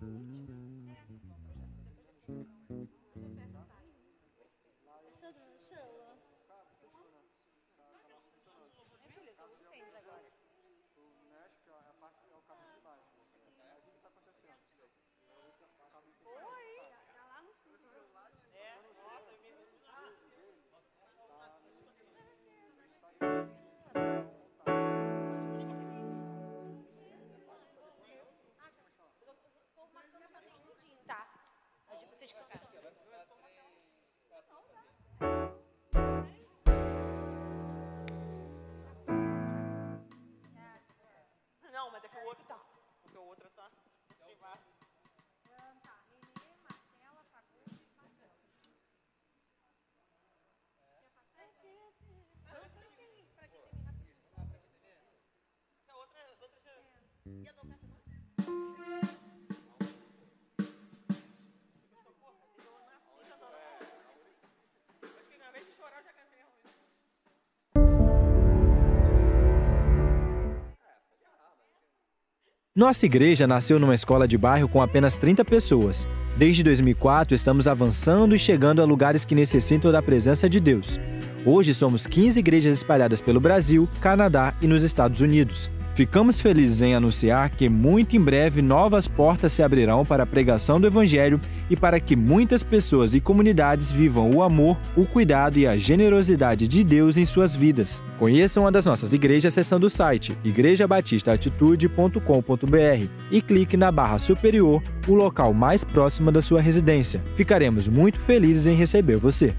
Boa Não, mas é que o outro tá. Porque o outro tá. já. E Nossa igreja nasceu numa escola de bairro com apenas 30 pessoas. Desde 2004, estamos avançando e chegando a lugares que necessitam da presença de Deus. Hoje somos 15 igrejas espalhadas pelo Brasil, Canadá e nos Estados Unidos. Ficamos felizes em anunciar que muito em breve novas portas se abrirão para a pregação do Evangelho e para que muitas pessoas e comunidades vivam o amor, o cuidado e a generosidade de Deus em suas vidas. Conheçam uma das nossas igrejas acessando o site igrejabatistaatitude.com.br e clique na barra superior, o local mais próximo da sua residência. Ficaremos muito felizes em receber você.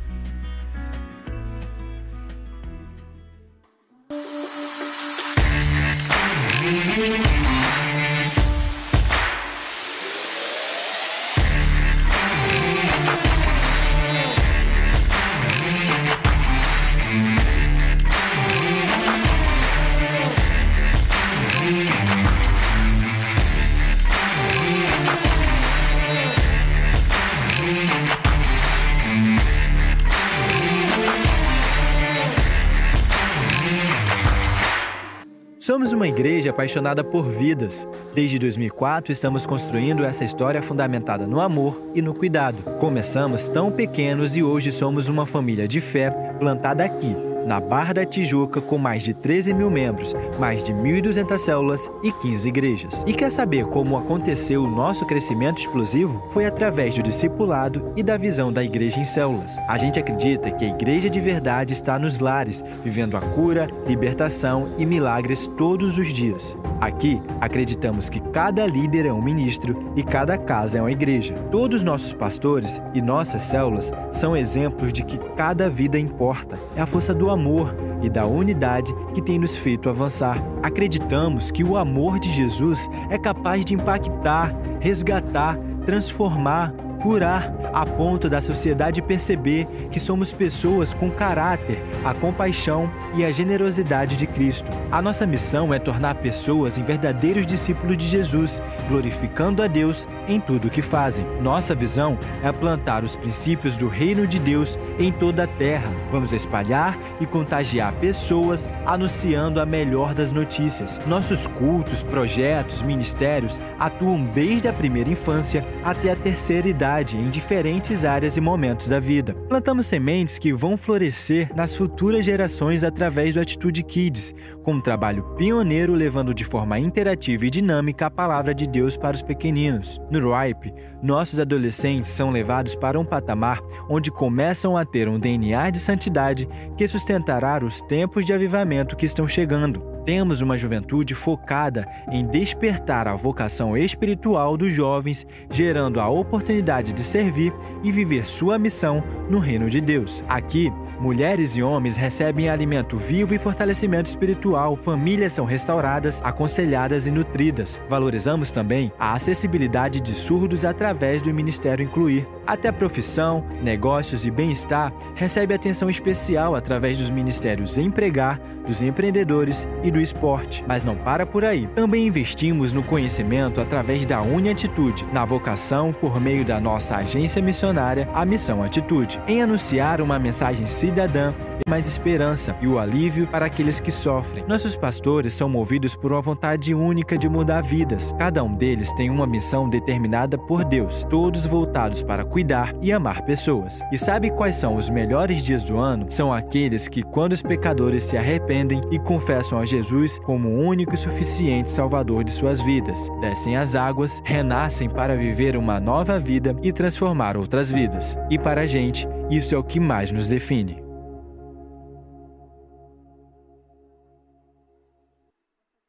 Somos uma igreja apaixonada por vidas. Desde 2004 estamos construindo essa história fundamentada no amor e no cuidado. Começamos tão pequenos e hoje somos uma família de fé plantada aqui, na Barra da Tijuca, com mais de 13 mil membros, mais de 1.200 células e 15 igrejas. E quer saber como aconteceu o nosso crescimento explosivo? Foi através do discipulado e da visão da igreja em células. A gente acredita que a igreja de verdade está nos lares, vivendo a cura, libertação e milagres todos os dias. Aqui, acreditamos que cada líder é um ministro e cada casa é uma igreja. Todos nossos pastores e nossas células são exemplos de que cada vida importa. É a força do amor e da unidade que tem nos feito avançar. Acreditamos que o amor de Jesus é capaz de impactar, resgatar, transformar, curar, a ponto da sociedade perceber que somos pessoas com caráter, a compaixão e a generosidade de Cristo. A nossa missão é tornar pessoas em verdadeiros discípulos de Jesus, glorificando a Deus em tudo o que fazem. Nossa visão é plantar os princípios do reino de Deus em toda a terra. Vamos espalhar e contagiar pessoas anunciando a melhor das notícias. Nossos cultos, projetos, ministérios atuam desde a primeira infância até a terceira idade em diferentes áreas e momentos da vida. Plantamos sementes que vão florescer nas futuras gerações através do Atitude Kids, com um trabalho pioneiro levando de forma interativa e dinâmica a palavra de Deus para os pequeninos. No RIPE, nossos adolescentes são levados para um patamar onde começam a ter um DNA de santidade que sustentará os tempos de avivamento que estão chegando. Temos uma juventude focada em despertar a vocação espiritual dos jovens, gerando a oportunidade de servir e viver sua missão no reino de Deus. Aqui, Mulheres e homens recebem alimento vivo e fortalecimento espiritual. Famílias são restauradas, aconselhadas e nutridas. Valorizamos também a acessibilidade de surdos através do Ministério Incluir. Até profissão, negócios e bem-estar recebe atenção especial através dos ministérios Empregar, dos empreendedores e do esporte. Mas não para por aí. Também investimos no conhecimento através da Uniatitude, na vocação por meio da nossa agência missionária, a Missão Atitude, em anunciar uma mensagem cidadã e mais esperança e o alívio para aqueles que sofrem. Nossos pastores são movidos por uma vontade única de mudar vidas. Cada um deles tem uma missão determinada por Deus, todos voltados para cuidar e amar pessoas. E sabe quais são os melhores dias do ano? São aqueles que, quando os pecadores se arrependem e confessam a Jesus como o único e suficiente Salvador de suas vidas, descem as águas, renascem para viver uma nova vida e transformar outras vidas. E para a gente, isso é o que mais nos define.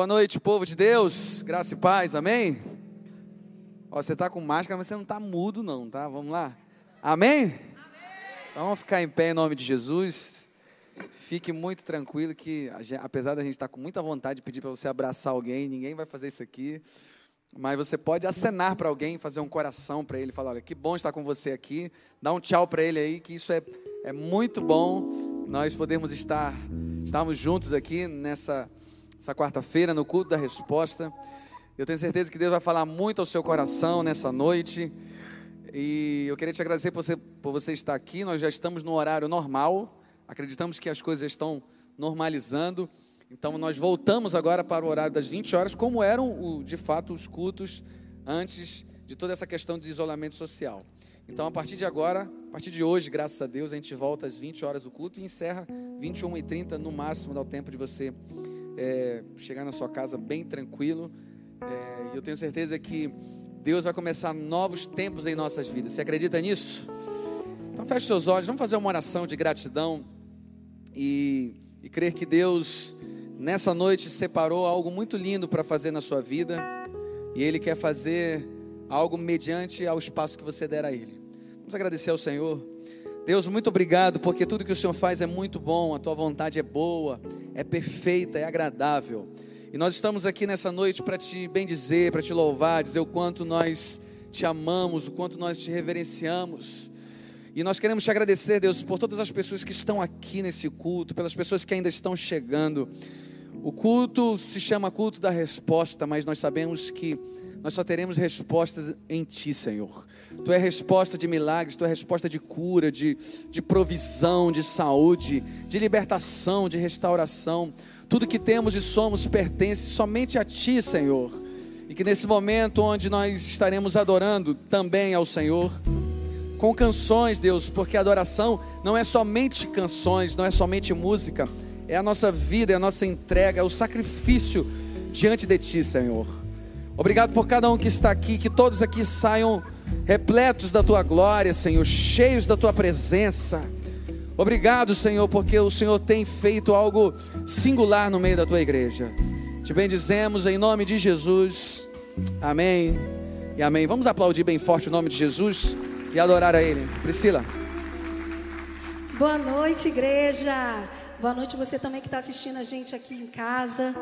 Boa noite, povo de Deus, graça e paz, amém? Ó, você está com máscara, mas você não está mudo, não, tá? Vamos lá? Amém? amém? Então vamos ficar em pé em nome de Jesus. Fique muito tranquilo que, apesar da gente estar tá com muita vontade de pedir para você abraçar alguém, ninguém vai fazer isso aqui. Mas você pode acenar para alguém, fazer um coração para ele, falar: olha, que bom estar com você aqui. Dá um tchau para ele aí, que isso é, é muito bom. Nós podemos estar, estarmos juntos aqui nessa essa quarta-feira no culto da resposta. Eu tenho certeza que Deus vai falar muito ao seu coração nessa noite. E eu queria te agradecer por você, por você estar aqui. Nós já estamos no horário normal. Acreditamos que as coisas estão normalizando. Então nós voltamos agora para o horário das 20 horas, como eram de fato os cultos antes de toda essa questão de isolamento social. Então a partir de agora, a partir de hoje, graças a Deus, a gente volta às 20 horas do culto e encerra 21h30 no máximo, dá o tempo de você é, chegar na sua casa bem tranquilo. É, eu tenho certeza que Deus vai começar novos tempos em nossas vidas. Você acredita nisso? Então feche seus olhos, vamos fazer uma oração de gratidão e, e crer que Deus nessa noite separou algo muito lindo para fazer na sua vida e Ele quer fazer algo mediante ao espaço que você der a Ele. Vamos agradecer ao Senhor. Deus, muito obrigado, porque tudo que o Senhor faz é muito bom, a tua vontade é boa, é perfeita, é agradável. E nós estamos aqui nessa noite para te bendizer, para te louvar, dizer o quanto nós te amamos, o quanto nós te reverenciamos. E nós queremos te agradecer, Deus, por todas as pessoas que estão aqui nesse culto, pelas pessoas que ainda estão chegando. O culto se chama culto da resposta, mas nós sabemos que nós só teremos respostas em Ti, Senhor. Tu é resposta de milagres, Tu é resposta de cura, de, de provisão, de saúde, de libertação, de restauração. Tudo que temos e somos pertence somente a Ti, Senhor. E que nesse momento onde nós estaremos adorando também ao Senhor, com canções, Deus, porque adoração não é somente canções, não é somente música, é a nossa vida, é a nossa entrega, é o sacrifício diante de Ti, Senhor. Obrigado por cada um que está aqui, que todos aqui saiam repletos da tua glória, Senhor, cheios da tua presença. Obrigado, Senhor, porque o Senhor tem feito algo singular no meio da tua igreja. Te bendizemos em nome de Jesus. Amém. E amém. Vamos aplaudir bem forte o nome de Jesus e adorar a Ele. Priscila. Boa noite, igreja. Boa noite você também que está assistindo a gente aqui em casa.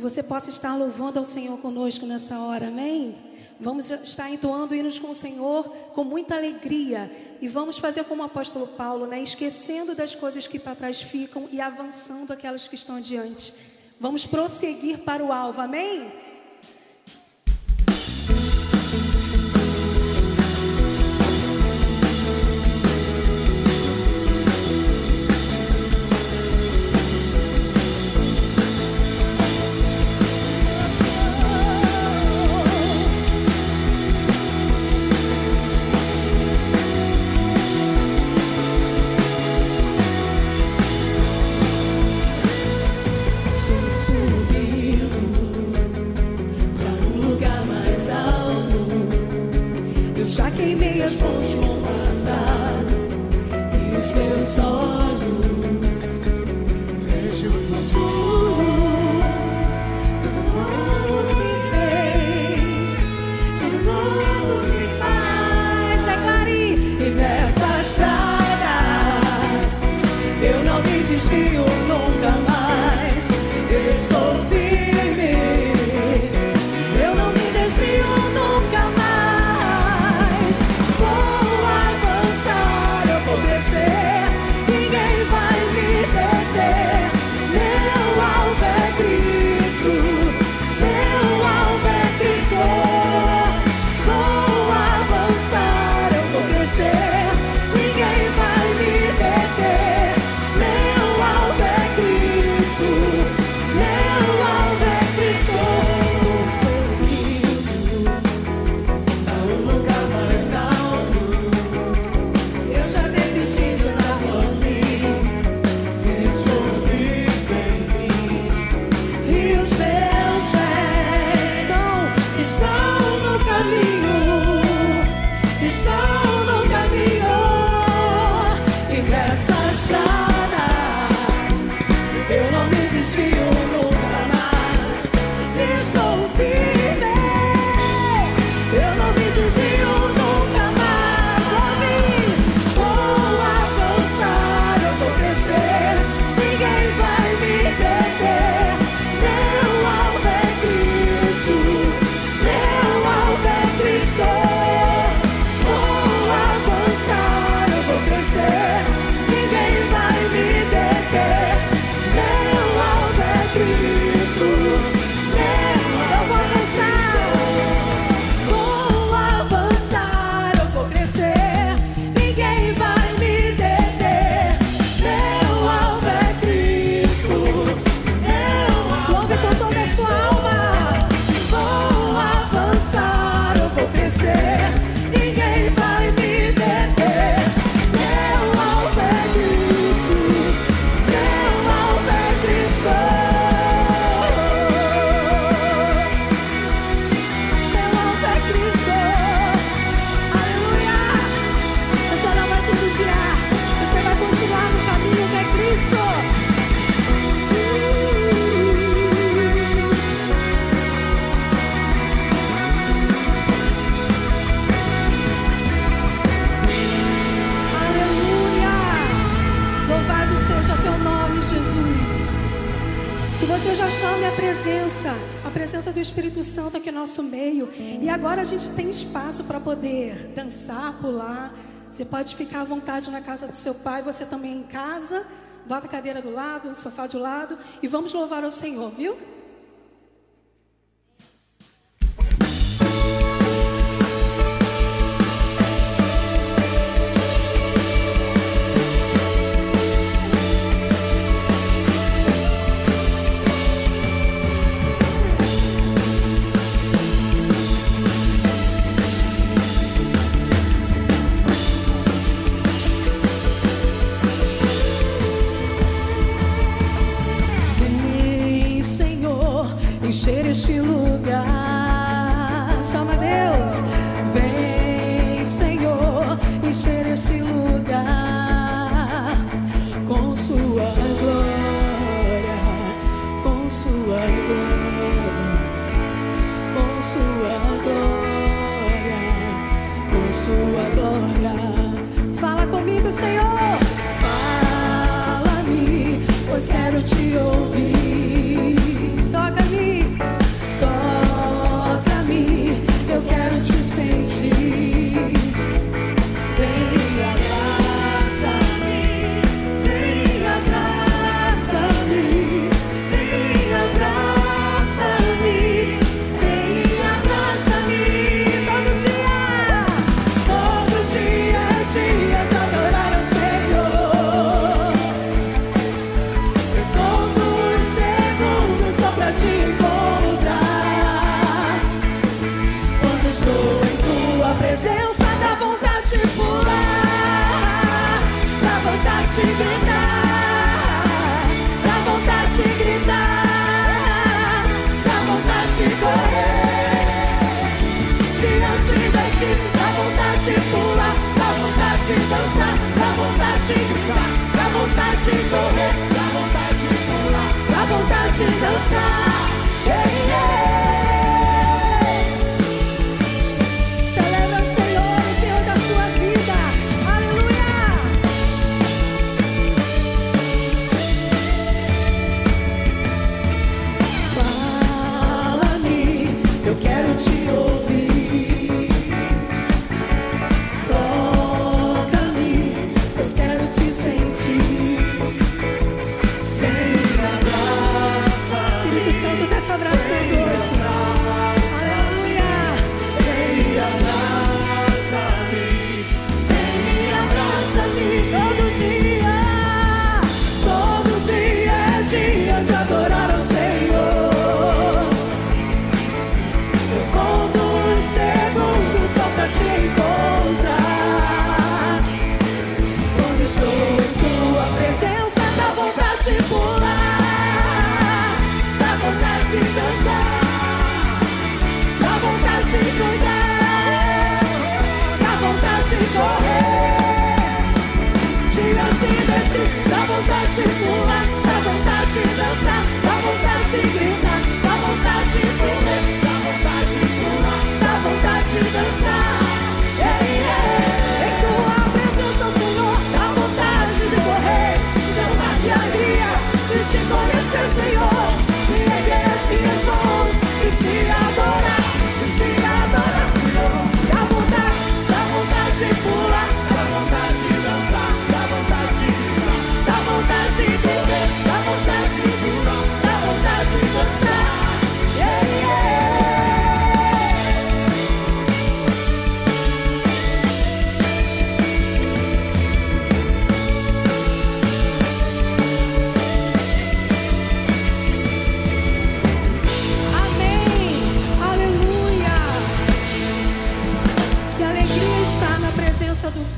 Que você possa estar louvando ao Senhor conosco nessa hora, amém? Vamos estar entoando hinos com o Senhor com muita alegria. E vamos fazer como o apóstolo Paulo, né? Esquecendo das coisas que para trás ficam e avançando aquelas que estão adiante. Vamos prosseguir para o alvo, amém? Presença do Espírito Santo aqui no nosso meio. E agora a gente tem espaço para poder dançar, pular. Você pode ficar à vontade na casa do seu pai, você também em casa. Bota a cadeira do lado, o sofá do lado e vamos louvar ao Senhor, viu? Vontade de pular, dá vontade de dançar, dá vontade de gritar, dá vontade de correr, dá vontade de pular, dá vontade de dançar. Yeah, yeah. Em tua presença, Senhor, dá vontade de correr, andar de alegria, de te conhecer, Senhor. E erguer as minhas mãos e te adorar,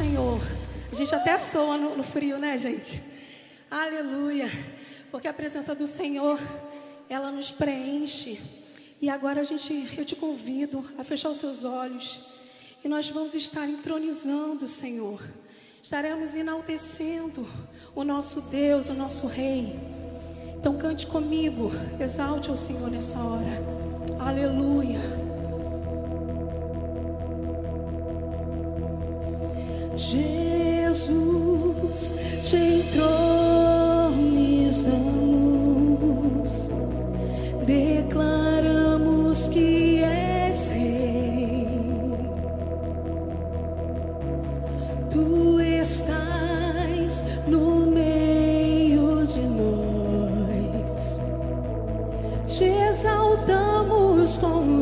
Senhor. A gente até soa no, no frio, né, gente? Aleluia. Porque a presença do Senhor, ela nos preenche. E agora a gente, eu te convido a fechar os seus olhos. E nós vamos estar entronizando o Senhor. Estaremos enaltecendo o nosso Deus, o nosso Rei. Então cante comigo, exalte ao Senhor nessa hora. Aleluia. Jesus, te entronizamos, declaramos que és Rei. Tu estás no meio de nós, te exaltamos com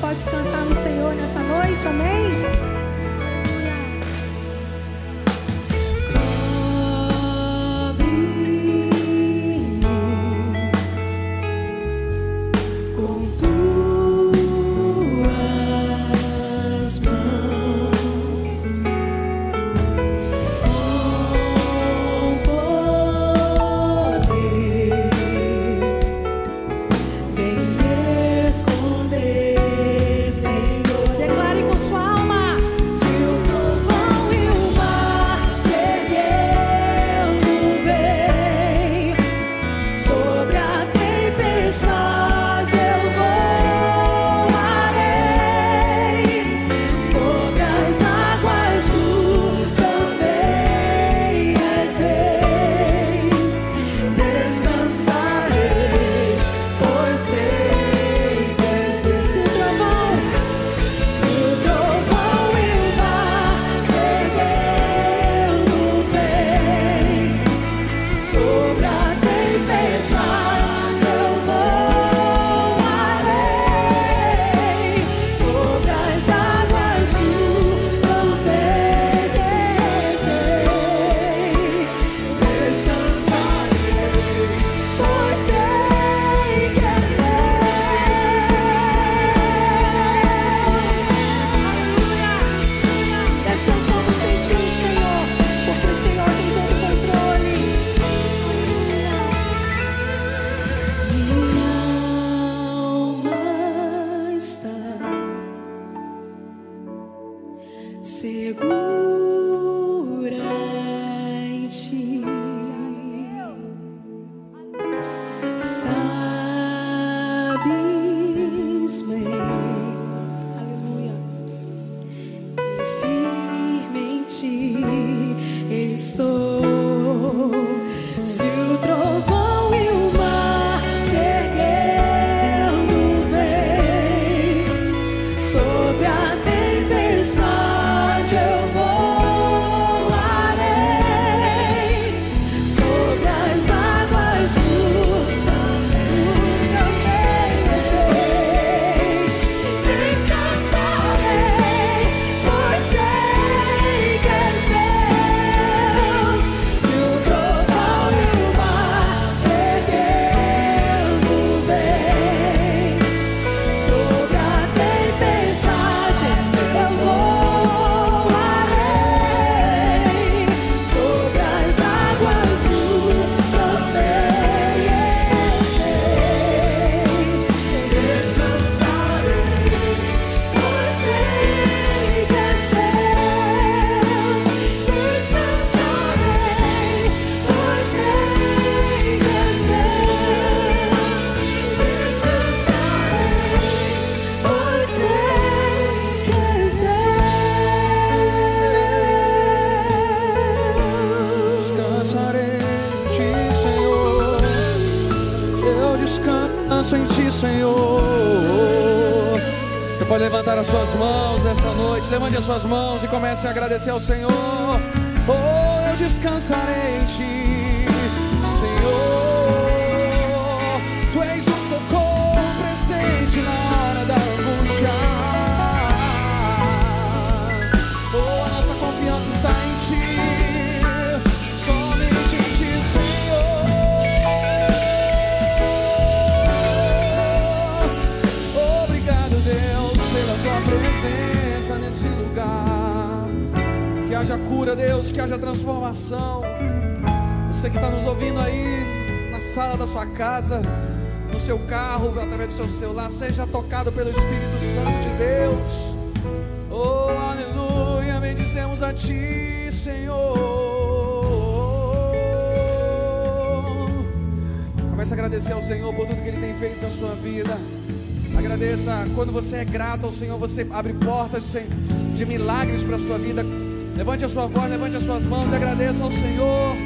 pode descansar no Senhor nessa noite, amém? comece a agradecer ao Senhor. Oh, eu descansarei em Ti, Senhor. Tu és o socorro presente na hora da angústia. haja cura, Deus, que haja transformação. Você que está nos ouvindo aí na sala da sua casa, no seu carro, através do seu celular, seja tocado pelo Espírito Santo de Deus. Oh, aleluia, bendizemos a Ti, Senhor. Comece a agradecer ao Senhor por tudo que Ele tem feito na sua vida. Agradeça, quando você é grato ao Senhor, você abre portas de milagres para a sua vida Levante a sua voz, levante as suas mãos e agradeça ao Senhor.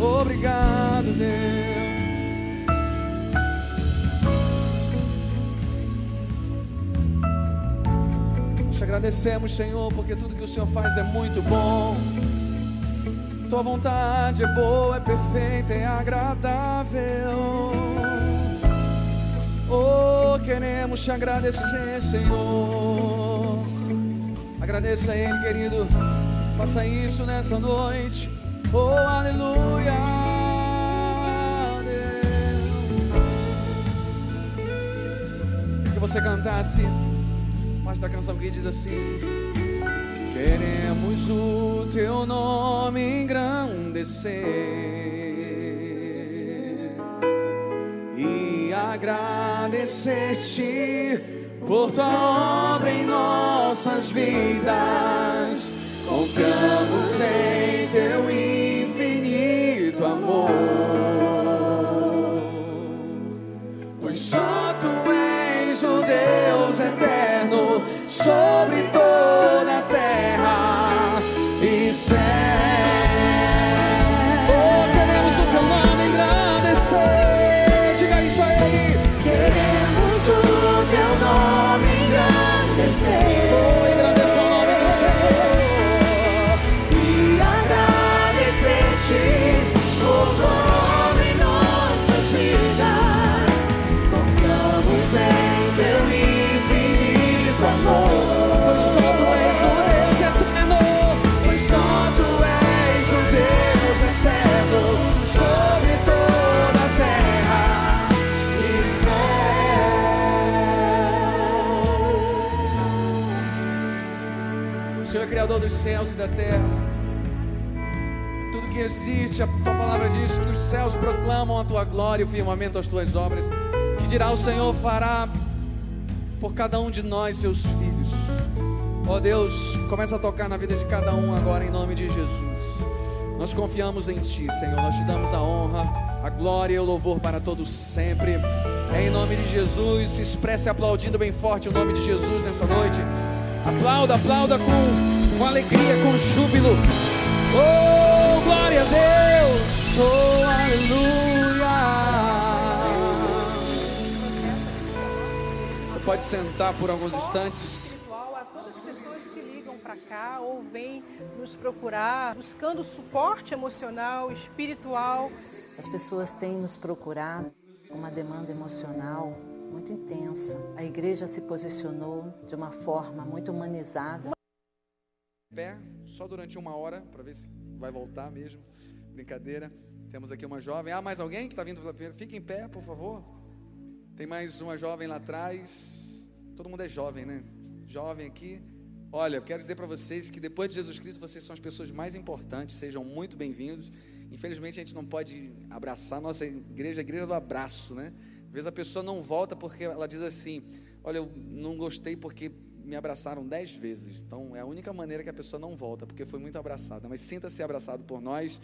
Obrigado, Deus. Te agradecemos, Senhor, porque tudo que o Senhor faz é muito bom. Tua vontade é boa, é perfeita, é agradável. Oh, queremos te agradecer, Senhor. Agradeça a Ele, querido. Faça isso nessa noite. Oh, aleluia. Deus. Que você cantasse parte da canção que diz assim: Queremos o teu nome engrandecer e agradecer-te por tua obra em nossas vidas. Confiamos em teu infinito amor, pois só tu és o Deus eterno sobre toda dos céus e da terra. Tudo que existe, a palavra diz que os céus proclamam a tua glória e o firmamento as tuas obras. Que dirá o Senhor fará por cada um de nós, seus filhos. Ó Deus, começa a tocar na vida de cada um agora em nome de Jesus. Nós confiamos em Ti, Senhor. Nós te damos a honra, a glória e o louvor para todos sempre. É em nome de Jesus. Se expresse aplaudindo bem forte o nome de Jesus nessa noite. Aplauda, aplauda com, com alegria, com júbilo. Oh, glória a Deus. Oh, aleluia. Você pode sentar por alguns instantes. espiritual a todas as pessoas que ligam para cá ou vêm nos procurar buscando suporte emocional, espiritual. As pessoas têm nos procurado com uma demanda emocional muito intensa. A igreja se posicionou de uma forma muito humanizada. Pé, só durante uma hora, para ver se vai voltar mesmo. Brincadeira. Temos aqui uma jovem. Ah, mais alguém que está vindo pela primeira? Fique em pé, por favor. Tem mais uma jovem lá atrás. Todo mundo é jovem, né? Jovem aqui. Olha, eu quero dizer para vocês que depois de Jesus Cristo, vocês são as pessoas mais importantes. Sejam muito bem-vindos. Infelizmente, a gente não pode abraçar. Nossa igreja a igreja do abraço, né? Às vezes a pessoa não volta porque ela diz assim: Olha, eu não gostei porque me abraçaram dez vezes. Então é a única maneira que a pessoa não volta, porque foi muito abraçada. Mas sinta-se abraçado por nós,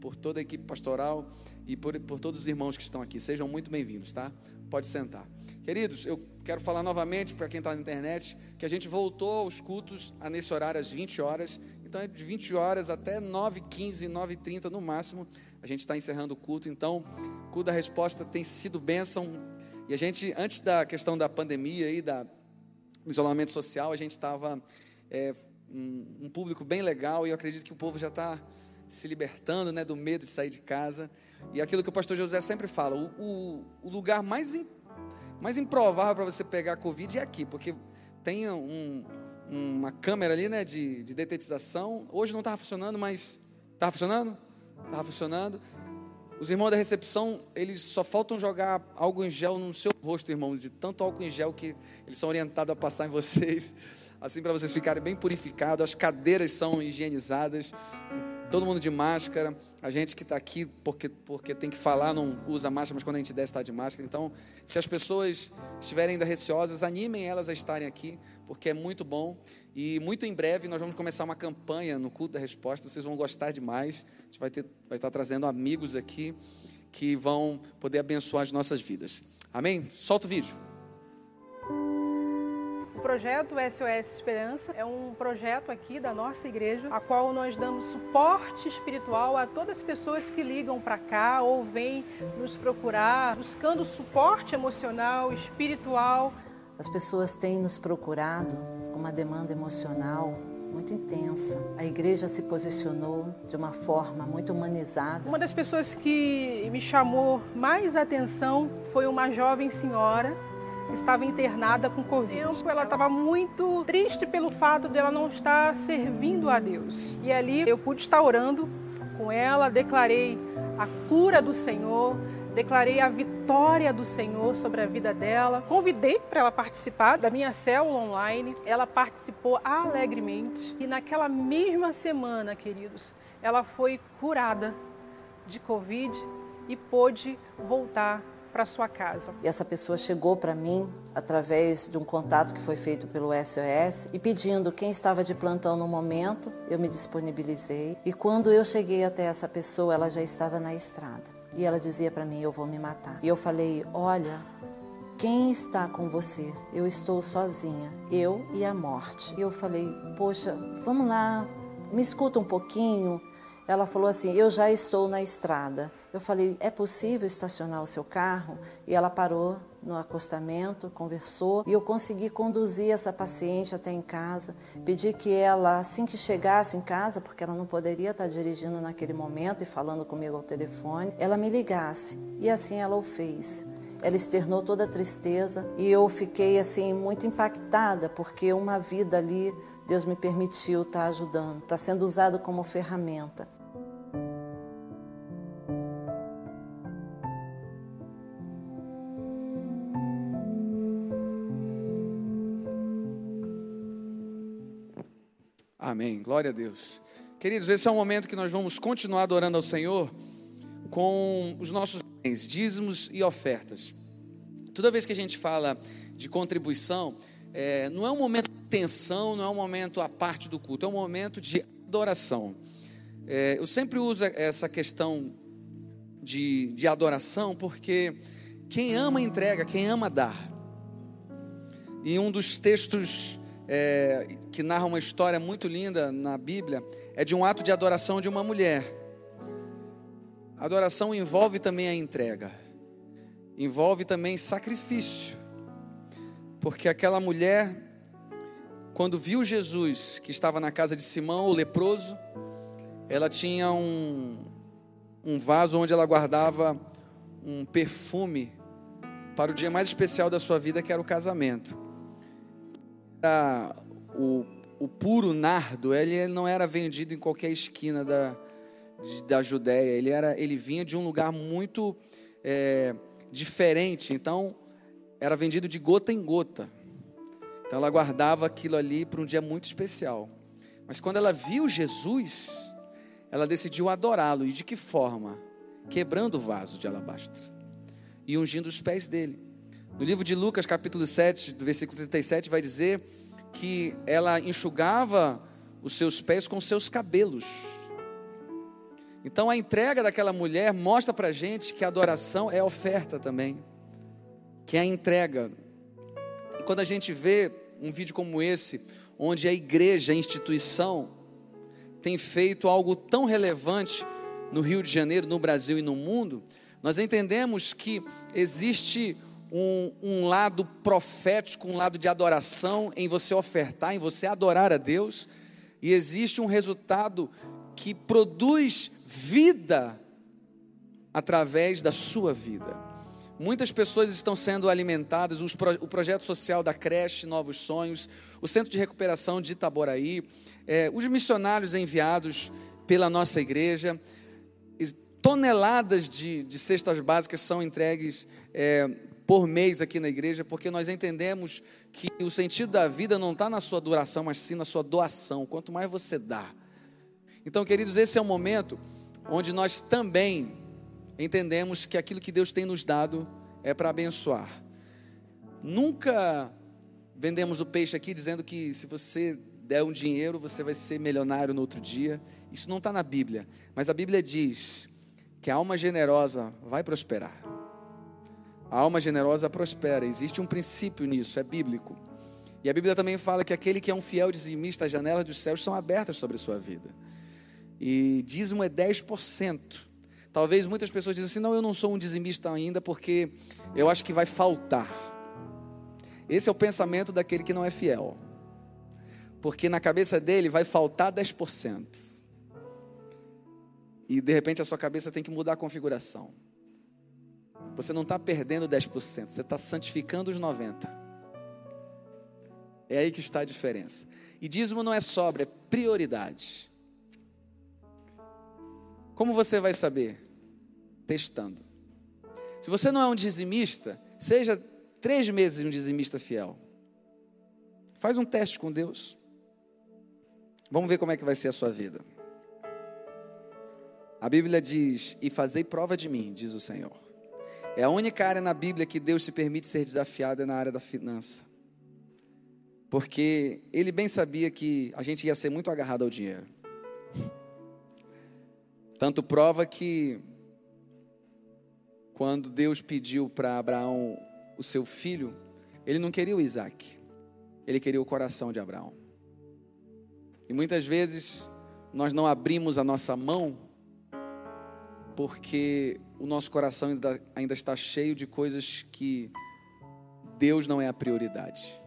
por toda a equipe pastoral e por, por todos os irmãos que estão aqui. Sejam muito bem-vindos, tá? Pode sentar. Queridos, eu quero falar novamente para quem está na internet que a gente voltou aos cultos a nesse horário às 20 horas. Então é de 20 horas até 9h15, 9h30 no máximo. A gente está encerrando o culto. Então, o culto da resposta tem sido bênção. E a gente, antes da questão da pandemia e da isolamento social, a gente estava é, um, um, público bem legal e eu acredito que o povo já está se libertando né, do medo de sair de casa. E aquilo que o pastor José sempre fala: o, o, o lugar mais, in, mais improvável para você pegar Covid é aqui, porque tem um, uma câmera ali né, de, de detetização. Hoje não estava funcionando, mas. Estava funcionando? Estava funcionando. Os irmãos da recepção, eles só faltam jogar algo em gel no seu rosto, irmão, de tanto álcool em gel que eles são orientados a passar em vocês, assim para vocês ficarem bem purificados. As cadeiras são higienizadas, todo mundo de máscara. A gente que está aqui porque, porque tem que falar não usa máscara, mas quando a gente der está de máscara. Então, se as pessoas estiverem ainda receosas, animem elas a estarem aqui, porque é muito bom. E muito em breve nós vamos começar uma campanha no culto da resposta. Vocês vão gostar demais. A gente vai, ter, vai estar trazendo amigos aqui que vão poder abençoar as nossas vidas. Amém? Solta o vídeo. O projeto SOS Esperança é um projeto aqui da nossa igreja, a qual nós damos suporte espiritual a todas as pessoas que ligam para cá ou vêm nos procurar, buscando suporte emocional, espiritual. As pessoas têm nos procurado uma demanda emocional muito intensa. A igreja se posicionou de uma forma muito humanizada. Uma das pessoas que me chamou mais atenção foi uma jovem senhora que estava internada com Covid. Ela estava muito triste pelo fato de ela não estar servindo a Deus. E ali eu pude estar orando com ela, declarei a cura do Senhor, declarei a vitória do Senhor sobre a vida dela. Convidei para ela participar da minha célula online. Ela participou alegremente e naquela mesma semana, queridos, ela foi curada de Covid e pôde voltar para sua casa. E essa pessoa chegou para mim através de um contato que foi feito pelo SOS e pedindo quem estava de plantão no momento, eu me disponibilizei. E quando eu cheguei até essa pessoa, ela já estava na estrada. E ela dizia para mim: Eu vou me matar. E eu falei: Olha, quem está com você? Eu estou sozinha, eu e a morte. E eu falei: Poxa, vamos lá, me escuta um pouquinho. Ela falou assim: Eu já estou na estrada. Eu falei: É possível estacionar o seu carro? E ela parou no acostamento, conversou e eu consegui conduzir essa paciente até em casa. Pedi que ela, assim que chegasse em casa, porque ela não poderia estar dirigindo naquele momento e falando comigo ao telefone, ela me ligasse. E assim ela o fez. Ela externou toda a tristeza e eu fiquei assim muito impactada porque uma vida ali Deus me permitiu estar ajudando, está sendo usado como ferramenta. Amém. Glória a Deus. Queridos, esse é o momento que nós vamos continuar adorando ao Senhor com os nossos bens, dízimos e ofertas. Toda vez que a gente fala de contribuição, é, não é um momento de tensão, não é um momento à parte do culto, é um momento de adoração. É, eu sempre uso essa questão de, de adoração porque quem ama entrega, quem ama dá. E um dos textos é, que narra uma história muito linda na Bíblia é de um ato de adoração de uma mulher. Adoração envolve também a entrega, envolve também sacrifício, porque aquela mulher, quando viu Jesus que estava na casa de Simão, o leproso, ela tinha um, um vaso onde ela guardava um perfume para o dia mais especial da sua vida, que era o casamento o, o puro nardo, ele não era vendido em qualquer esquina da, da Judéia, ele, era, ele vinha de um lugar muito é, diferente, então era vendido de gota em gota. Então ela guardava aquilo ali para um dia muito especial. Mas quando ela viu Jesus, ela decidiu adorá-lo. E de que forma? Quebrando o vaso de alabastro e ungindo os pés dele. No livro de Lucas, capítulo 7, do versículo 37, vai dizer que ela enxugava os seus pés com seus cabelos. Então a entrega daquela mulher mostra para gente que a adoração é oferta também, que é a entrega. E quando a gente vê um vídeo como esse, onde a igreja, a instituição, tem feito algo tão relevante no Rio de Janeiro, no Brasil e no mundo, nós entendemos que existe um, um lado profético, um lado de adoração em você ofertar, em você adorar a Deus, e existe um resultado que produz vida através da sua vida. Muitas pessoas estão sendo alimentadas, o projeto social da creche Novos Sonhos, o Centro de Recuperação de Itaboraí, é, os missionários enviados pela nossa igreja, toneladas de, de cestas básicas são entregues é, por mês aqui na igreja, porque nós entendemos que o sentido da vida não está na sua duração, mas sim na sua doação. Quanto mais você dá. Então, queridos, esse é o momento onde nós também entendemos que aquilo que Deus tem nos dado é para abençoar. Nunca vendemos o peixe aqui dizendo que se você der um dinheiro, você vai ser milionário no outro dia. Isso não está na Bíblia. Mas a Bíblia diz que a alma generosa vai prosperar. A alma generosa prospera. Existe um princípio nisso, é bíblico. E a Bíblia também fala que aquele que é um fiel dizimista, as janelas dos céus são abertas sobre a sua vida. E dízimo é 10%. Talvez muitas pessoas dizem assim: não, eu não sou um dizimista ainda porque eu acho que vai faltar. Esse é o pensamento daquele que não é fiel. Porque na cabeça dele vai faltar 10%. E de repente a sua cabeça tem que mudar a configuração. Você não está perdendo 10%, você está santificando os 90%. É aí que está a diferença. E dízimo não é sobra, é prioridade. Como você vai saber? Testando. Se você não é um dizimista, seja três meses um dizimista fiel. Faz um teste com Deus. Vamos ver como é que vai ser a sua vida. A Bíblia diz: E fazei prova de mim, diz o Senhor. É a única área na Bíblia que Deus se permite ser desafiado é na área da finança. Porque ele bem sabia que a gente ia ser muito agarrado ao dinheiro. Tanto prova que quando Deus pediu para Abraão o seu filho, ele não queria o Isaac, ele queria o coração de Abraão. E muitas vezes nós não abrimos a nossa mão porque o nosso coração ainda, ainda está cheio de coisas que Deus não é a prioridade.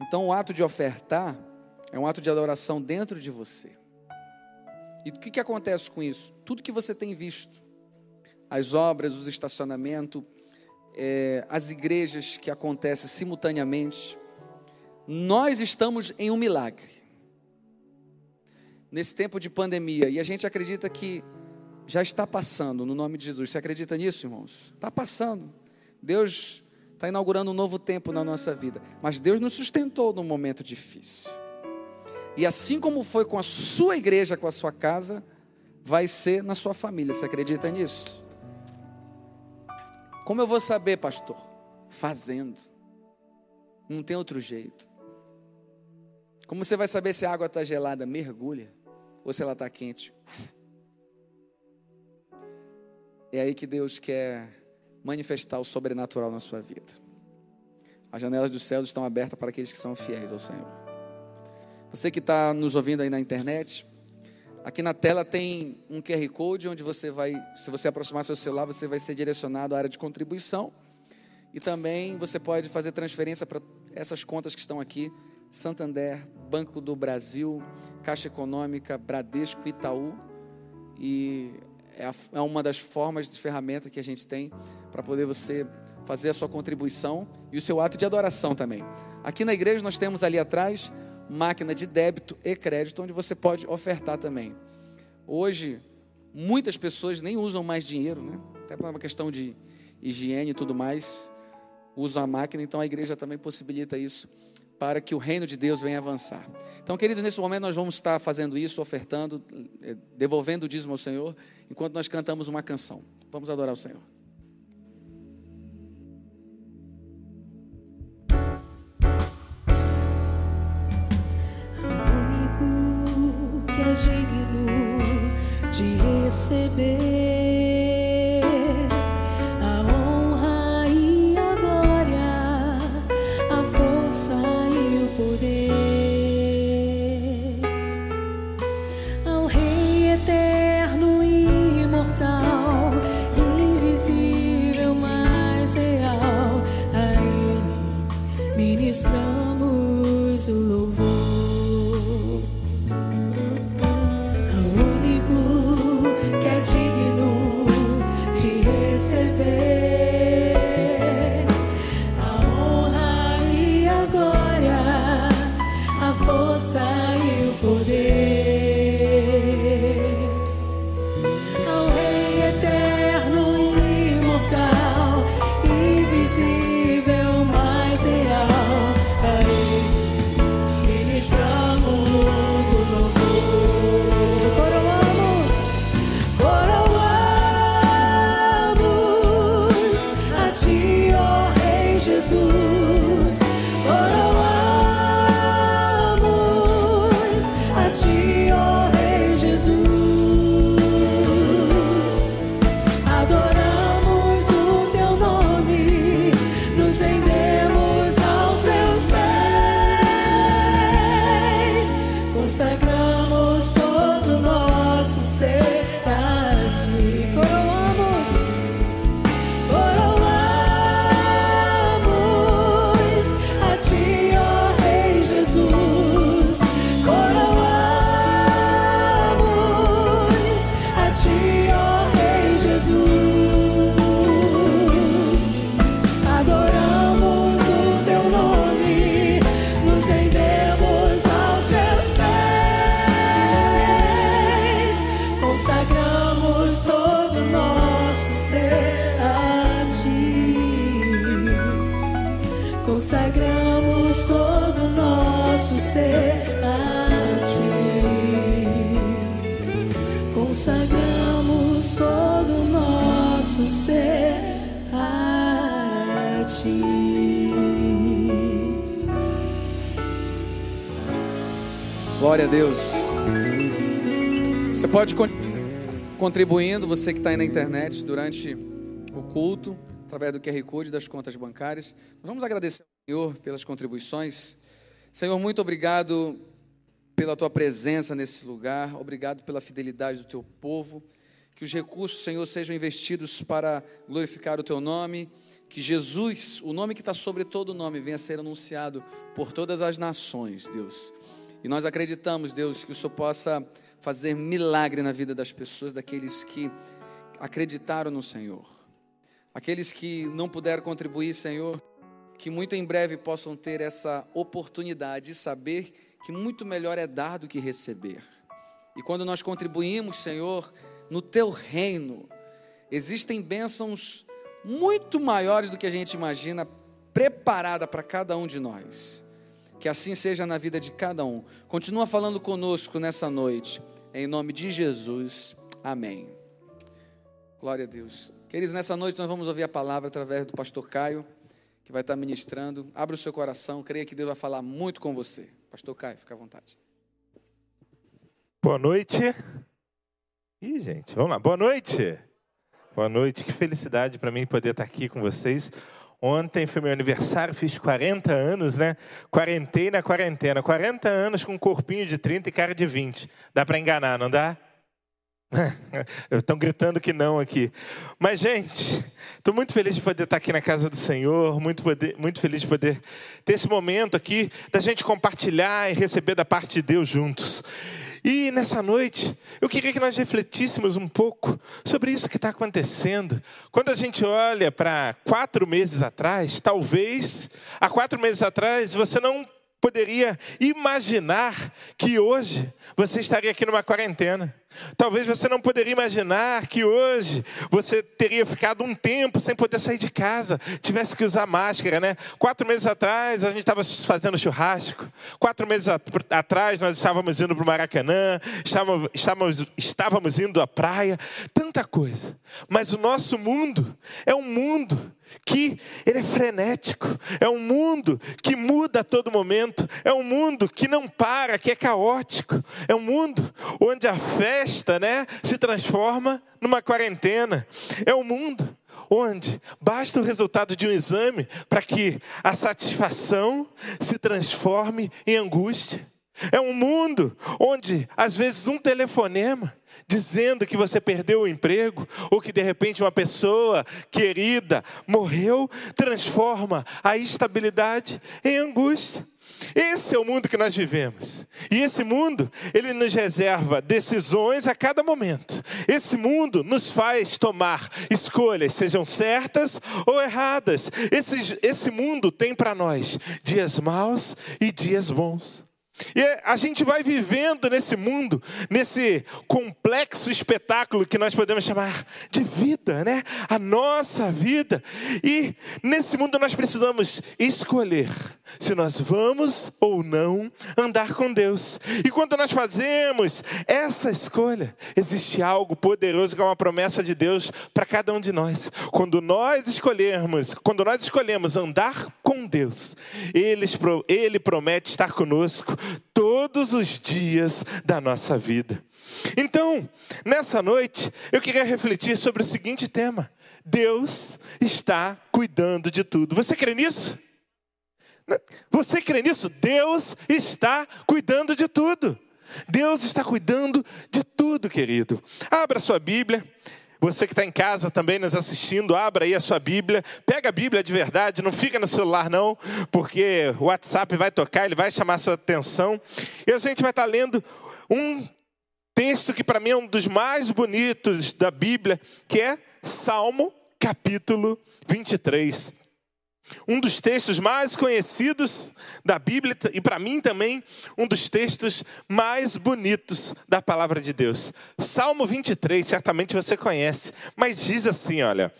Então o ato de ofertar é um ato de adoração dentro de você. E o que, que acontece com isso? Tudo que você tem visto, as obras, os estacionamentos, é, as igrejas que acontecem simultaneamente, nós estamos em um milagre. Nesse tempo de pandemia, e a gente acredita que já está passando, no nome de Jesus. Você acredita nisso, irmãos? Está passando. Deus está inaugurando um novo tempo na nossa vida. Mas Deus nos sustentou num momento difícil. E assim como foi com a sua igreja, com a sua casa, vai ser na sua família. Você acredita nisso? Como eu vou saber, pastor? Fazendo. Não tem outro jeito. Como você vai saber se a água está gelada? Mergulha. Ou se ela está quente? É aí que Deus quer manifestar o sobrenatural na sua vida. As janelas dos céus estão abertas para aqueles que são fiéis ao Senhor. Você que está nos ouvindo aí na internet, aqui na tela tem um QR Code onde você vai, se você aproximar seu celular, você vai ser direcionado à área de contribuição. E também você pode fazer transferência para essas contas que estão aqui: Santander, Banco do Brasil, Caixa Econômica, Bradesco, Itaú. E é, é uma das formas de ferramenta que a gente tem para poder você fazer a sua contribuição e o seu ato de adoração também. Aqui na igreja nós temos ali atrás máquina de débito e crédito, onde você pode ofertar também. Hoje, muitas pessoas nem usam mais dinheiro, né? até por uma questão de higiene e tudo mais, usam a máquina, então a igreja também possibilita isso para que o reino de Deus venha avançar. Então, queridos, nesse momento nós vamos estar fazendo isso, ofertando, eh, devolvendo o dízimo ao Senhor, enquanto nós cantamos uma canção. Vamos adorar o Senhor. digno de receber Jesus, Glória a Deus. Você pode con- contribuindo, você que está aí na internet durante o culto, através do QR Code das contas bancárias. Vamos agradecer ao Senhor pelas contribuições. Senhor, muito obrigado pela tua presença nesse lugar, obrigado pela fidelidade do teu povo. Que os recursos, Senhor, sejam investidos para glorificar o teu nome. Que Jesus, o nome que está sobre todo nome, venha a ser anunciado por todas as nações, Deus. E nós acreditamos, Deus, que o Senhor possa fazer milagre na vida das pessoas, daqueles que acreditaram no Senhor. Aqueles que não puderam contribuir, Senhor, que muito em breve possam ter essa oportunidade de saber que muito melhor é dar do que receber. E quando nós contribuímos, Senhor, no teu reino, existem bênçãos muito maiores do que a gente imagina, preparada para cada um de nós. Que assim seja na vida de cada um. Continua falando conosco nessa noite. Em nome de Jesus. Amém. Glória a Deus. Queridos, nessa noite nós vamos ouvir a palavra através do pastor Caio, que vai estar ministrando. Abra o seu coração, creia que Deus vai falar muito com você. Pastor Caio, fica à vontade. Boa noite. Ih, gente, vamos lá. Boa noite. Boa noite. Que felicidade para mim poder estar aqui com vocês. Ontem foi meu aniversário, fiz 40 anos, né? Quarentei na quarentena. 40 anos com um corpinho de 30 e cara de 20. Dá para enganar, não dá? Estão gritando que não aqui. Mas, gente, estou muito feliz de poder estar aqui na casa do Senhor, muito, poder, muito feliz de poder ter esse momento aqui, da gente compartilhar e receber da parte de Deus juntos. E nessa noite, eu queria que nós refletíssemos um pouco sobre isso que está acontecendo. Quando a gente olha para quatro meses atrás, talvez há quatro meses atrás você não poderia imaginar que hoje você estaria aqui numa quarentena. Talvez você não poderia imaginar que hoje você teria ficado um tempo sem poder sair de casa, tivesse que usar máscara, né? Quatro meses atrás a gente estava fazendo churrasco. Quatro meses at atrás nós estávamos indo para o Maracanã, estávamos, estávamos, estávamos indo à praia, tanta coisa. Mas o nosso mundo é um mundo que ele é frenético, é um mundo que muda a todo momento, é um mundo que não para, que é caótico, é um mundo onde a festa, né, se transforma numa quarentena, é um mundo onde basta o resultado de um exame para que a satisfação se transforme em angústia. É um mundo onde às vezes um telefonema dizendo que você perdeu o emprego ou que de repente uma pessoa querida morreu, transforma a estabilidade em angústia. Esse é o mundo que nós vivemos. E esse mundo, ele nos reserva decisões a cada momento. Esse mundo nos faz tomar escolhas, sejam certas ou erradas. Esse, esse mundo tem para nós dias maus e dias bons. E a gente vai vivendo nesse mundo, nesse complexo espetáculo que nós podemos chamar de vida, né? A nossa vida. E nesse mundo nós precisamos escolher se nós vamos ou não andar com Deus. E quando nós fazemos essa escolha, existe algo poderoso que é uma promessa de Deus para cada um de nós. Quando nós escolhermos, quando nós escolhemos andar com Deus, ele, ele promete estar conosco todos os dias da nossa vida. Então, nessa noite, eu queria refletir sobre o seguinte tema: Deus está cuidando de tudo. Você crê nisso? Você crê nisso? Deus está cuidando de tudo. Deus está cuidando de tudo, querido. Abra sua Bíblia. Você que está em casa também nos assistindo, abra aí a sua Bíblia, pega a Bíblia de verdade, não fica no celular não, porque o WhatsApp vai tocar, ele vai chamar a sua atenção. E a gente vai estar lendo um texto que para mim é um dos mais bonitos da Bíblia, que é Salmo capítulo 23. Um dos textos mais conhecidos da Bíblia e para mim também um dos textos mais bonitos da palavra de Deus. Salmo 23, certamente você conhece, mas diz assim, olha: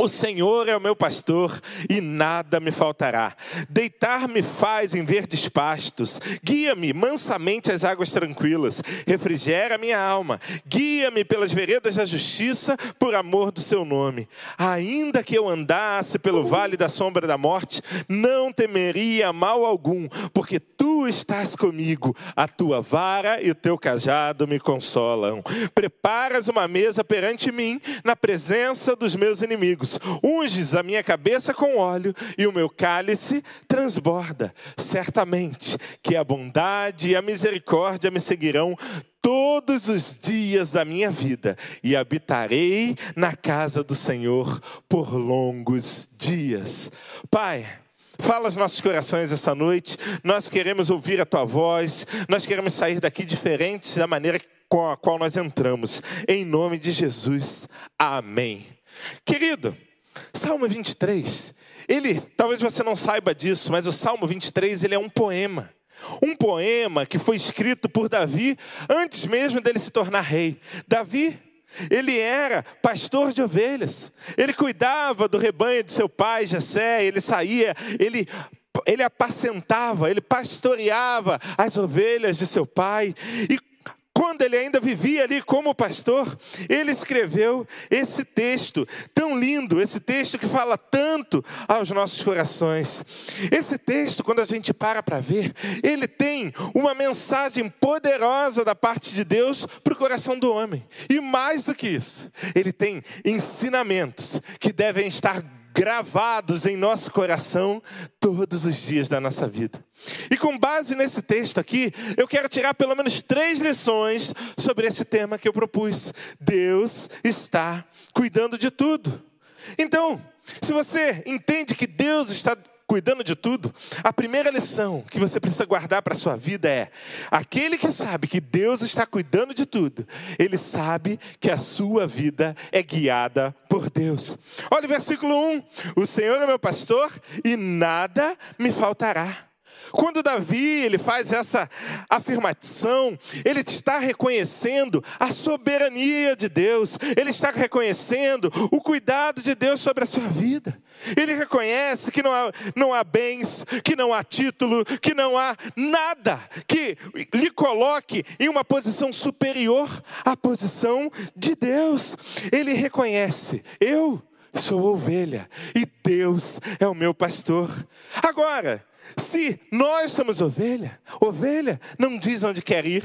O Senhor é o meu pastor e nada me faltará. Deitar-me faz em verdes pastos, guia-me mansamente às águas tranquilas, refrigera minha alma, guia-me pelas veredas da justiça por amor do seu nome. Ainda que eu andasse pelo vale da sombra da morte, não temeria mal algum, porque tu estás comigo, a tua vara e o teu cajado me consolam. Preparas uma mesa perante mim, na presença dos meus inimigos unges a minha cabeça com óleo e o meu cálice transborda. Certamente que a bondade e a misericórdia me seguirão todos os dias da minha vida e habitarei na casa do Senhor por longos dias. Pai, Fala aos nossos corações essa noite. Nós queremos ouvir a tua voz. Nós queremos sair daqui diferentes da maneira com a qual nós entramos. Em nome de Jesus. Amém. Querido, Salmo 23, ele, talvez você não saiba disso, mas o Salmo 23, ele é um poema. Um poema que foi escrito por Davi antes mesmo dele se tornar rei. Davi, ele era pastor de ovelhas. Ele cuidava do rebanho de seu pai Jessé, ele saía, ele ele apacentava, ele pastoreava as ovelhas de seu pai. E quando ele ainda vivia ali como pastor, ele escreveu esse texto tão lindo, esse texto que fala tanto aos nossos corações. Esse texto, quando a gente para para ver, ele tem uma mensagem poderosa da parte de Deus para o coração do homem. E mais do que isso, ele tem ensinamentos que devem estar gravados em nosso coração todos os dias da nossa vida. E com base nesse texto aqui, eu quero tirar pelo menos três lições sobre esse tema que eu propus. Deus está cuidando de tudo. Então, se você entende que Deus está cuidando de tudo, a primeira lição que você precisa guardar para a sua vida é: aquele que sabe que Deus está cuidando de tudo, ele sabe que a sua vida é guiada por Deus. Olha o versículo 1: O Senhor é meu pastor e nada me faltará. Quando Davi ele faz essa afirmação, ele está reconhecendo a soberania de Deus, ele está reconhecendo o cuidado de Deus sobre a sua vida. Ele reconhece que não há, não há bens, que não há título, que não há nada que lhe coloque em uma posição superior à posição de Deus. Ele reconhece: eu sou ovelha e Deus é o meu pastor. Agora, se nós somos ovelha, ovelha não diz onde quer ir.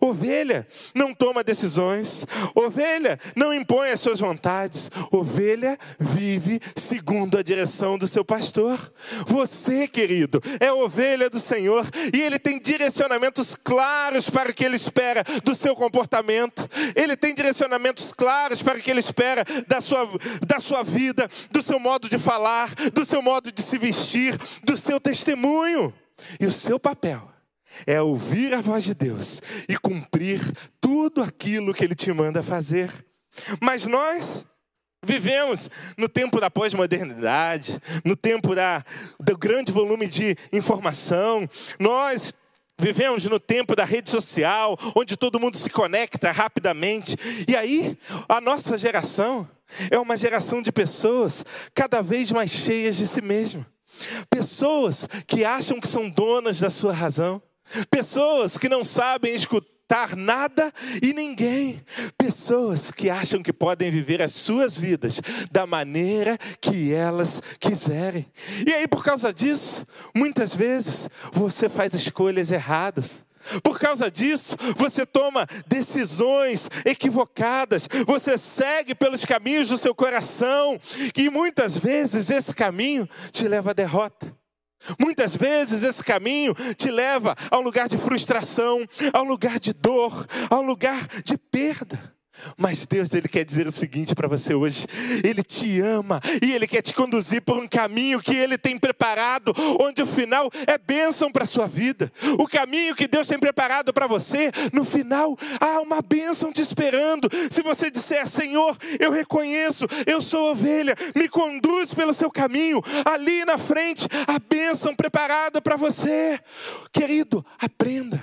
Ovelha não toma decisões, ovelha não impõe as suas vontades, ovelha vive segundo a direção do seu pastor. Você, querido, é ovelha do Senhor e ele tem direcionamentos claros para o que ele espera do seu comportamento, ele tem direcionamentos claros para o que ele espera da sua, da sua vida, do seu modo de falar, do seu modo de se vestir, do seu testemunho. E o seu papel é ouvir a voz de Deus e cumprir tudo aquilo que Ele te manda fazer. Mas nós vivemos no tempo da pós-modernidade, no tempo da, do grande volume de informação, nós Vivemos no tempo da rede social, onde todo mundo se conecta rapidamente. E aí, a nossa geração é uma geração de pessoas cada vez mais cheias de si mesmas. Pessoas que acham que são donas da sua razão. Pessoas que não sabem escutar nada e ninguém. Pessoas que acham que podem viver as suas vidas da maneira que elas quiserem. E aí, por causa disso, muitas vezes você faz escolhas erradas. Por causa disso, você toma decisões equivocadas, você segue pelos caminhos do seu coração, e muitas vezes esse caminho te leva à derrota. Muitas vezes esse caminho te leva a um lugar de frustração, a um lugar de dor, a um lugar de perda. Mas Deus ele quer dizer o seguinte para você hoje: Ele te ama e Ele quer te conduzir por um caminho que Ele tem preparado, onde o final é bênção para a sua vida. O caminho que Deus tem preparado para você, no final há uma bênção te esperando. Se você disser, Senhor, eu reconheço, eu sou ovelha, me conduz pelo seu caminho, ali na frente, a bênção preparada para você. Querido, aprenda: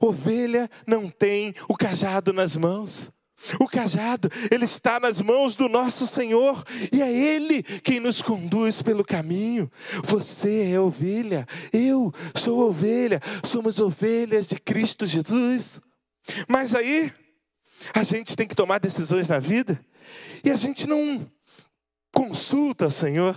ovelha não tem o cajado nas mãos. O cajado, ele está nas mãos do nosso Senhor e é Ele quem nos conduz pelo caminho. Você é ovelha, eu sou ovelha, somos ovelhas de Cristo Jesus. Mas aí, a gente tem que tomar decisões na vida e a gente não consulta o Senhor.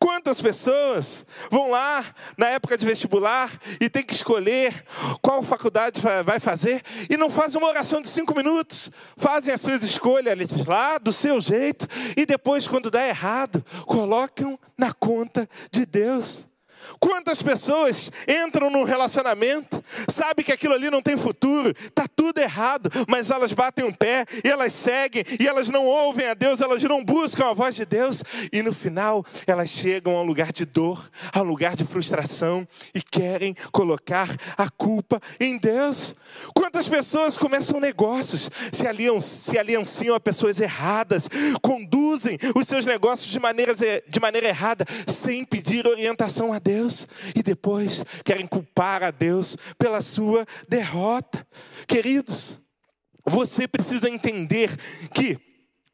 Quantas pessoas vão lá na época de vestibular e tem que escolher qual faculdade vai fazer e não fazem uma oração de cinco minutos, fazem as suas escolhas lá do seu jeito e depois, quando dá errado, colocam na conta de Deus. Quantas pessoas entram num relacionamento, sabe que aquilo ali não tem futuro, está tudo errado, mas elas batem um pé e elas seguem e elas não ouvem a Deus, elas não buscam a voz de Deus e no final elas chegam a um lugar de dor, a um lugar de frustração e querem colocar a culpa em Deus. Quantas pessoas começam negócios, se, aliam, se alianciam a pessoas erradas, conduzem os seus negócios de, maneiras, de maneira errada, sem pedir orientação a Deus. Deus e depois querem culpar a Deus pela sua derrota. Queridos, você precisa entender que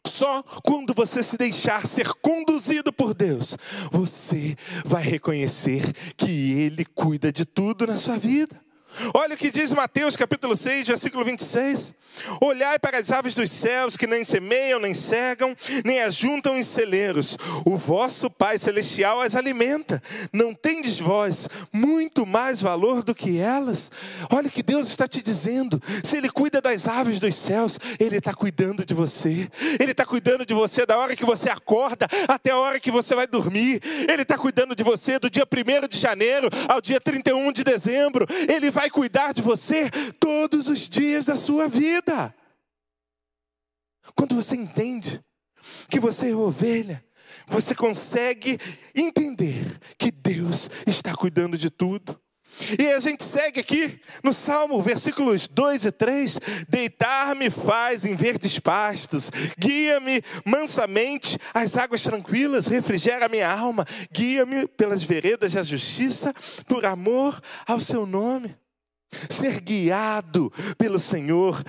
só quando você se deixar ser conduzido por Deus, você vai reconhecer que Ele cuida de tudo na sua vida. Olha o que diz Mateus capítulo 6, versículo 26. Olhai para as aves dos céus que nem semeiam, nem cegam, nem ajuntam em celeiros. O vosso Pai celestial as alimenta. Não tendes vós muito mais valor do que elas? Olha o que Deus está te dizendo. Se Ele cuida das aves dos céus, Ele está cuidando de você. Ele está cuidando de você da hora que você acorda até a hora que você vai dormir. Ele está cuidando de você do dia 1 de janeiro ao dia 31 de dezembro. Ele vai cuidar de você todos os dias da sua vida. Quando você entende que você é ovelha, você consegue entender que Deus está cuidando de tudo. E a gente segue aqui no Salmo, versículos 2 e 3: Deitar-me faz em verdes pastos, guia-me mansamente às águas tranquilas, refrigera minha alma, guia-me pelas veredas da justiça, por amor ao seu nome. Ser guiado pelo Senhor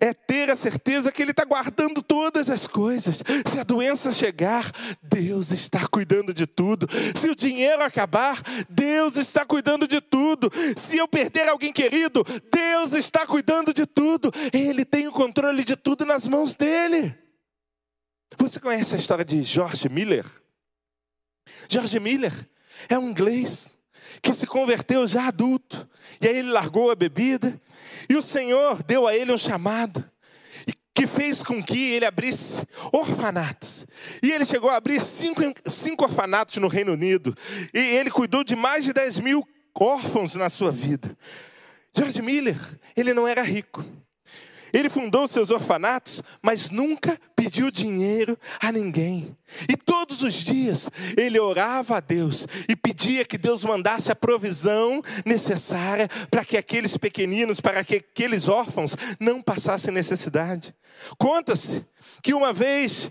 é ter a certeza que Ele está guardando todas as coisas. Se a doença chegar, Deus está cuidando de tudo. Se o dinheiro acabar, Deus está cuidando de tudo. Se eu perder alguém querido, Deus está cuidando de tudo. Ele tem o controle de tudo nas mãos dele. Você conhece a história de George Miller? George Miller é um inglês que se converteu já adulto. E aí ele largou a bebida. E o Senhor deu a ele um chamado que fez com que ele abrisse orfanatos. E ele chegou a abrir cinco, cinco orfanatos no Reino Unido. E ele cuidou de mais de 10 mil órfãos na sua vida. George Miller, ele não era rico. Ele fundou seus orfanatos, mas nunca pediu dinheiro a ninguém. E todos os dias ele orava a Deus e pedia que Deus mandasse a provisão necessária para que aqueles pequeninos, para que aqueles órfãos não passassem necessidade. Conta-se que uma vez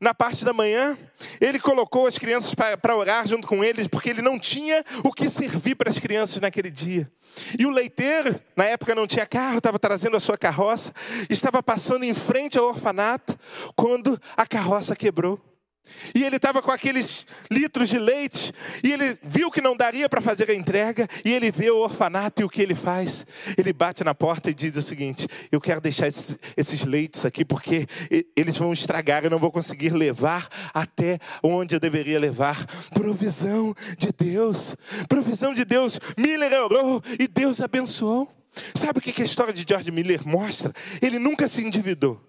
na parte da manhã, ele colocou as crianças para orar junto com eles, porque ele não tinha o que servir para as crianças naquele dia. E o leiteiro, na época não tinha carro, estava trazendo a sua carroça, estava passando em frente ao orfanato, quando a carroça quebrou. E ele estava com aqueles litros de leite, e ele viu que não daria para fazer a entrega, e ele vê o orfanato e o que ele faz? Ele bate na porta e diz o seguinte: Eu quero deixar esses, esses leites aqui, porque eles vão estragar, eu não vou conseguir levar até onde eu deveria levar. Provisão de Deus, provisão de Deus. Miller orou e Deus abençoou. Sabe o que a história de George Miller mostra? Ele nunca se endividou.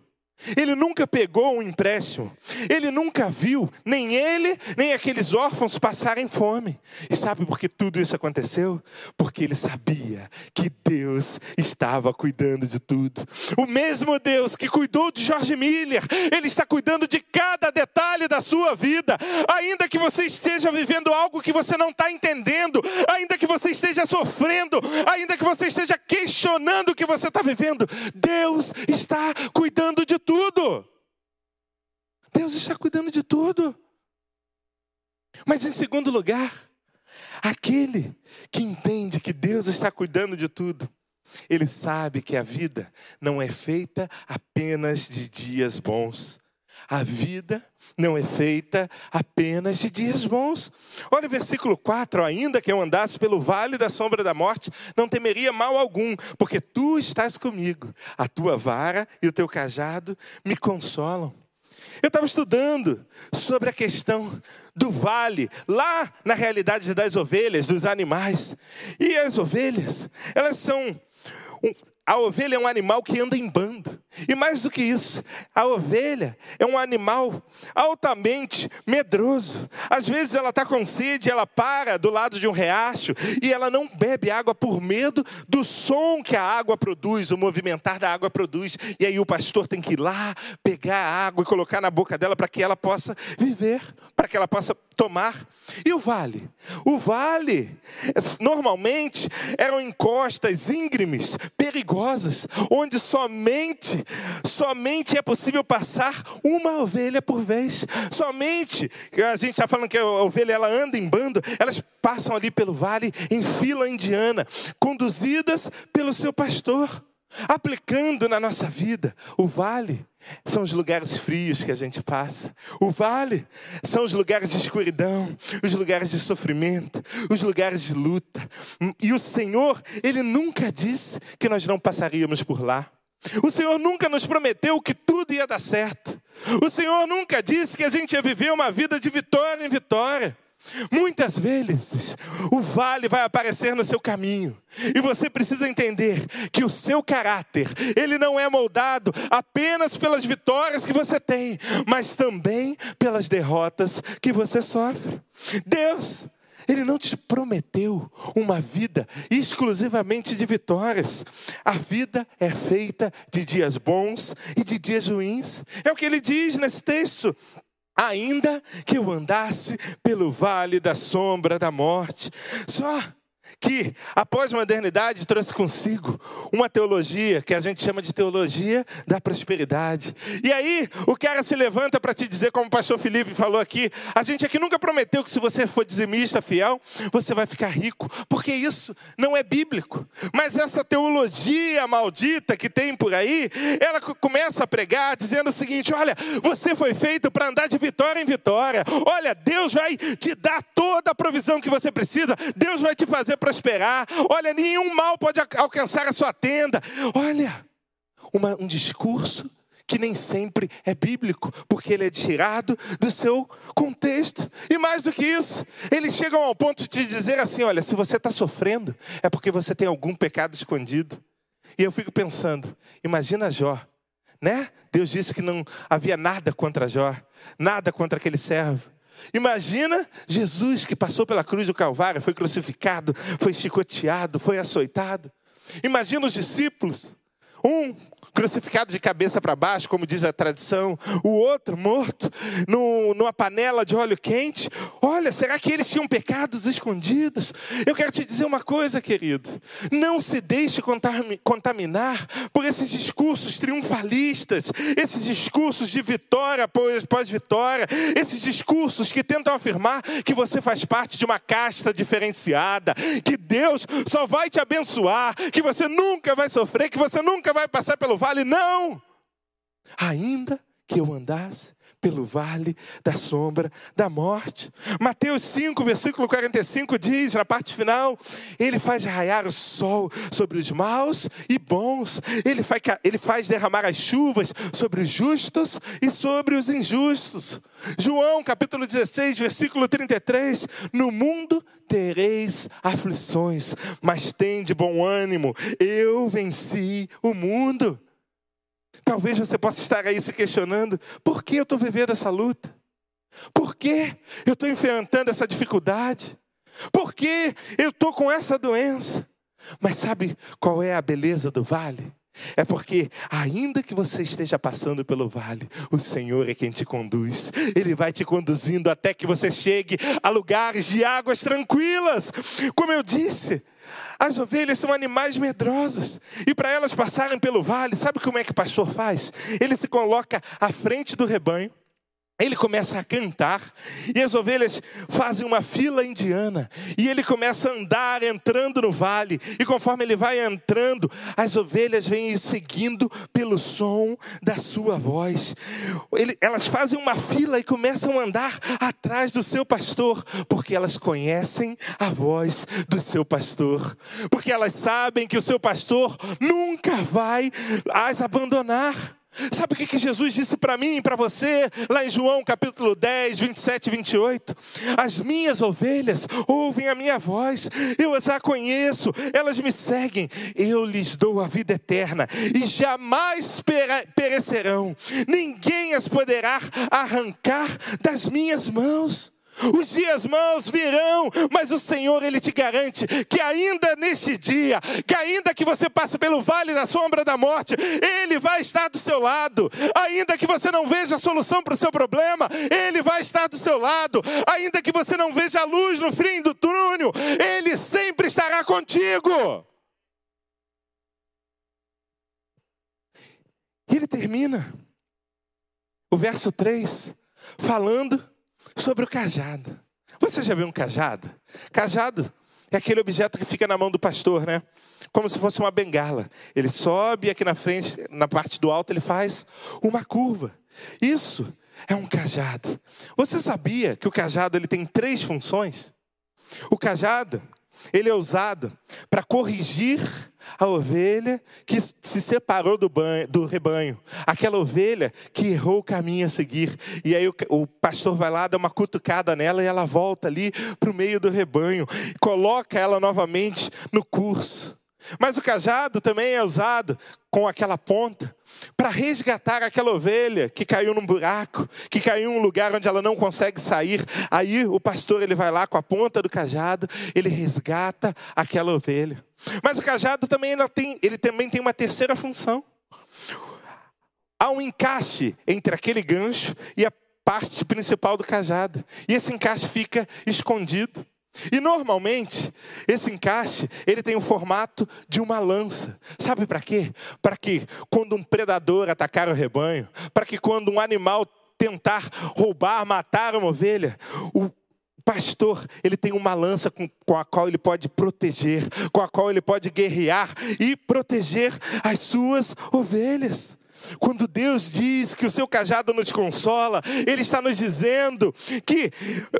Ele nunca pegou um empréstimo. Ele nunca viu nem ele, nem aqueles órfãos passarem fome. E sabe por que tudo isso aconteceu? Porque ele sabia que Deus estava cuidando de tudo. O mesmo Deus que cuidou de George Miller, ele está cuidando de cada detalhe da sua vida. Ainda que você esteja vivendo algo que você não está entendendo, ainda que você esteja sofrendo, ainda que você esteja questionando o que você está vivendo, Deus está cuidando de tudo. Deus está cuidando de tudo. Mas em segundo lugar, aquele que entende que Deus está cuidando de tudo, Ele sabe que a vida não é feita apenas de dias bons. A vida não é feita apenas de dias bons. Olha o versículo 4: ainda que eu andasse pelo vale da sombra da morte, não temeria mal algum, porque tu estás comigo. A tua vara e o teu cajado me consolam. Eu estava estudando sobre a questão do vale, lá na realidade das ovelhas, dos animais. E as ovelhas, elas são a ovelha é um animal que anda em bando. E mais do que isso, a ovelha é um animal altamente medroso. Às vezes ela está com sede, ela para do lado de um riacho e ela não bebe água por medo do som que a água produz, o movimentar da água produz. E aí o pastor tem que ir lá, pegar a água e colocar na boca dela para que ela possa viver, para que ela possa tomar. E o vale? O vale, normalmente, eram encostas íngremes, perigosas, onde somente, somente é possível passar uma ovelha por vez. Somente, a gente está falando que a ovelha ela anda em bando, elas passam ali pelo vale em fila indiana, conduzidas pelo seu pastor. Aplicando na nossa vida, o vale são os lugares frios que a gente passa. O vale são os lugares de escuridão, os lugares de sofrimento, os lugares de luta. E o Senhor, Ele nunca disse que nós não passaríamos por lá. O Senhor nunca nos prometeu que tudo ia dar certo. O Senhor nunca disse que a gente ia viver uma vida de vitória em vitória. Muitas vezes o vale vai aparecer no seu caminho e você precisa entender que o seu caráter, ele não é moldado apenas pelas vitórias que você tem, mas também pelas derrotas que você sofre. Deus, ele não te prometeu uma vida exclusivamente de vitórias. A vida é feita de dias bons e de dias ruins. É o que ele diz nesse texto ainda que eu andasse pelo vale da sombra da morte. Só que a pós-modernidade trouxe consigo uma teologia que a gente chama de teologia da prosperidade. E aí o cara se levanta para te dizer, como o pastor Felipe falou aqui, a gente aqui nunca prometeu que se você for dizimista fiel, você vai ficar rico, porque isso não é bíblico. Mas essa teologia maldita que tem por aí, ela começa a pregar dizendo o seguinte: olha, você foi feito para andar de vitória em vitória. Olha, Deus vai te dar toda a provisão que você precisa. Deus vai te fazer prosperar. Olha, nenhum mal pode alcançar a sua tenda. Olha, uma, um discurso que nem sempre é bíblico, porque ele é tirado do seu contexto. E mais do que isso, eles chegam ao ponto de dizer assim: olha, se você está sofrendo, é porque você tem algum pecado escondido. E eu fico pensando, imagina Jó, né? Deus disse que não havia nada contra Jó, nada contra aquele servo. Imagina Jesus que passou pela cruz do Calvário, foi crucificado, foi chicoteado, foi açoitado. Imagina os discípulos, um crucificado de cabeça para baixo, como diz a tradição, o outro morto no, numa panela de óleo quente. Olha, será que eles tinham pecados escondidos? Eu quero te dizer uma coisa, querido. Não se deixe contaminar por esses discursos triunfalistas, esses discursos de vitória pós-vitória, esses discursos que tentam afirmar que você faz parte de uma casta diferenciada, que Deus só vai te abençoar, que você nunca vai sofrer, que você nunca vai passar pelo vale, não. Ainda que eu andasse pelo vale da sombra da morte. Mateus 5, versículo 45 diz, na parte final, ele faz raiar o sol sobre os maus e bons, ele faz, ele faz derramar as chuvas sobre os justos e sobre os injustos. João capítulo 16, versículo 33, no mundo tereis aflições, mas tem de bom ânimo, eu venci o mundo. Talvez você possa estar aí se questionando: por que eu estou vivendo essa luta? Por que eu estou enfrentando essa dificuldade? Por que eu estou com essa doença? Mas sabe qual é a beleza do vale? É porque, ainda que você esteja passando pelo vale, o Senhor é quem te conduz. Ele vai te conduzindo até que você chegue a lugares de águas tranquilas. Como eu disse, as ovelhas são animais medrosos. E para elas passarem pelo vale, sabe como é que o pastor faz? Ele se coloca à frente do rebanho. Ele começa a cantar e as ovelhas fazem uma fila indiana e ele começa a andar entrando no vale. E conforme ele vai entrando as ovelhas vêm seguindo pelo som da sua voz. Ele, elas fazem uma fila e começam a andar atrás do seu pastor porque elas conhecem a voz do seu pastor. Porque elas sabem que o seu pastor nunca vai as abandonar Sabe o que Jesus disse para mim e para você, lá em João capítulo 10, 27 e 28? As minhas ovelhas ouvem a minha voz, eu as conheço, elas me seguem, eu lhes dou a vida eterna e jamais perecerão, ninguém as poderá arrancar das minhas mãos. Os dias maus virão, mas o Senhor ele te garante que ainda neste dia, que ainda que você passe pelo vale da sombra da morte, ele vai estar do seu lado. Ainda que você não veja a solução para o seu problema, ele vai estar do seu lado. Ainda que você não veja a luz no fim do túnel, ele sempre estará contigo. E ele termina o verso 3 falando sobre o cajado. Você já viu um cajado? Cajado é aquele objeto que fica na mão do pastor, né? Como se fosse uma bengala. Ele sobe aqui na frente, na parte do alto, ele faz uma curva. Isso é um cajado. Você sabia que o cajado ele tem três funções? O cajado, ele é usado para corrigir a ovelha que se separou do, banho, do rebanho, aquela ovelha que errou o caminho a seguir. E aí o, o pastor vai lá, dá uma cutucada nela e ela volta ali para o meio do rebanho, coloca ela novamente no curso. Mas o cajado também é usado com aquela ponta para resgatar aquela ovelha que caiu num buraco, que caiu em um lugar onde ela não consegue sair. Aí o pastor ele vai lá com a ponta do cajado, ele resgata aquela ovelha. Mas o cajado também tem, ele também tem uma terceira função. Há um encaixe entre aquele gancho e a parte principal do cajado. E esse encaixe fica escondido. E normalmente, esse encaixe, ele tem o formato de uma lança. Sabe para quê? Para que quando um predador atacar o rebanho, para que quando um animal tentar roubar, matar uma ovelha, o pastor, ele tem uma lança com, com, a qual ele pode proteger, com a qual ele pode guerrear e proteger as suas ovelhas. Quando Deus diz que o seu cajado nos consola, Ele está nos dizendo que,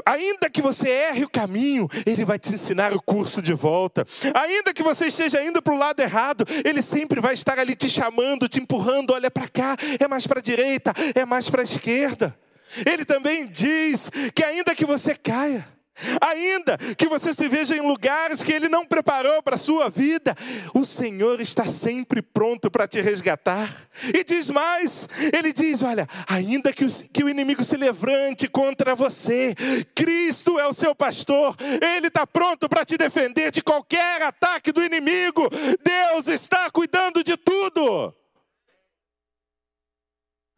ainda que você erre o caminho, Ele vai te ensinar o curso de volta. Ainda que você esteja indo para o lado errado, Ele sempre vai estar ali te chamando, te empurrando. Olha para cá, é mais para a direita, é mais para a esquerda. Ele também diz que, ainda que você caia, Ainda que você se veja em lugares que Ele não preparou para a sua vida, o Senhor está sempre pronto para te resgatar. E diz mais: Ele diz: Olha, ainda que o, que o inimigo se levante contra você, Cristo é o seu pastor, Ele está pronto para te defender de qualquer ataque do inimigo. Deus está cuidando de tudo.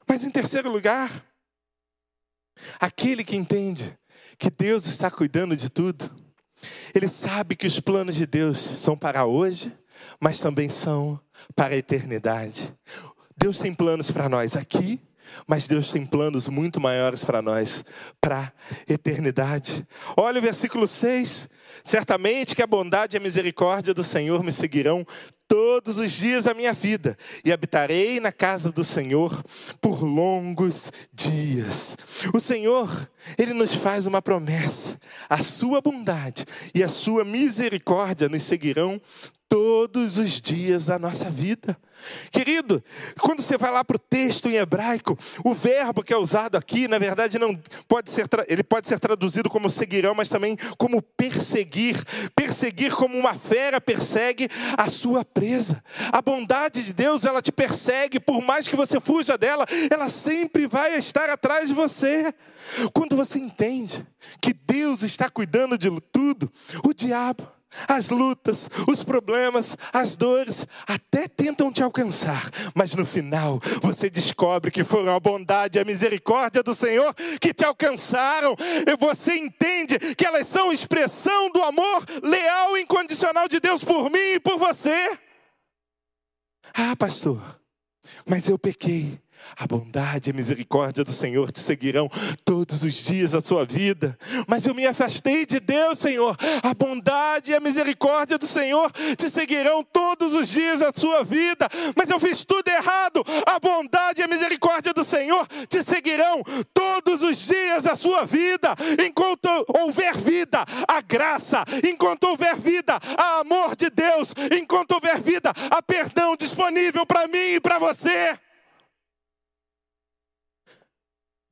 Mas em terceiro lugar, aquele que entende que Deus está cuidando de tudo. Ele sabe que os planos de Deus são para hoje, mas também são para a eternidade. Deus tem planos para nós aqui, mas Deus tem planos muito maiores para nós, para a eternidade. Olha o versículo 6. Certamente que a bondade e a misericórdia do Senhor me seguirão todos os dias da minha vida e habitarei na casa do Senhor por longos dias. O Senhor, ele nos faz uma promessa: a sua bondade e a sua misericórdia nos seguirão todos os dias da nossa vida. Querido, quando você vai lá para o texto em hebraico, o verbo que é usado aqui, na verdade, não pode ser, ele pode ser traduzido como seguirão, mas também como perseguir. Perseguir como uma fera persegue a sua presa. A bondade de Deus, ela te persegue, por mais que você fuja dela, ela sempre vai estar atrás de você. Quando você entende que Deus está cuidando de tudo, o diabo as lutas, os problemas, as dores até tentam te alcançar, mas no final você descobre que foram a bondade e a misericórdia do Senhor que te alcançaram, e você entende que elas são expressão do amor leal e incondicional de Deus por mim e por você. Ah, pastor, mas eu pequei. A bondade e a misericórdia do Senhor te seguirão todos os dias da sua vida. Mas eu me afastei de Deus, Senhor. A bondade e a misericórdia do Senhor te seguirão todos os dias da sua vida. Mas eu fiz tudo errado. A bondade e a misericórdia do Senhor te seguirão todos os dias da sua vida. Enquanto houver vida, a graça. Enquanto houver vida, a amor de Deus. Enquanto houver vida, a perdão disponível para mim e para você.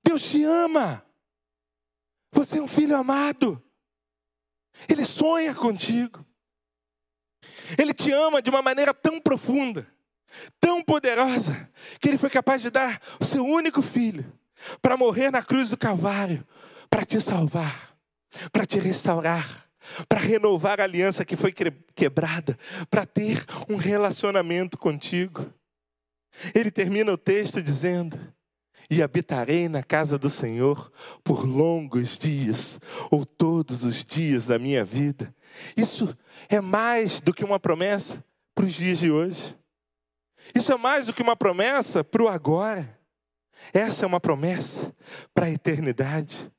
Deus te ama. Você é um filho amado. Ele sonha contigo. Ele te ama de uma maneira tão profunda, tão poderosa, que ele foi capaz de dar o seu único filho para morrer na cruz do Calvário, para te salvar, para te restaurar, para renovar a aliança que foi quebrada, para ter um relacionamento contigo. Ele termina o texto dizendo: e habitarei na casa do Senhor por longos dias, ou todos os dias da minha vida. Isso é mais do que uma promessa para os dias de hoje. Isso é mais do que uma promessa para o agora. Essa é uma promessa para a eternidade.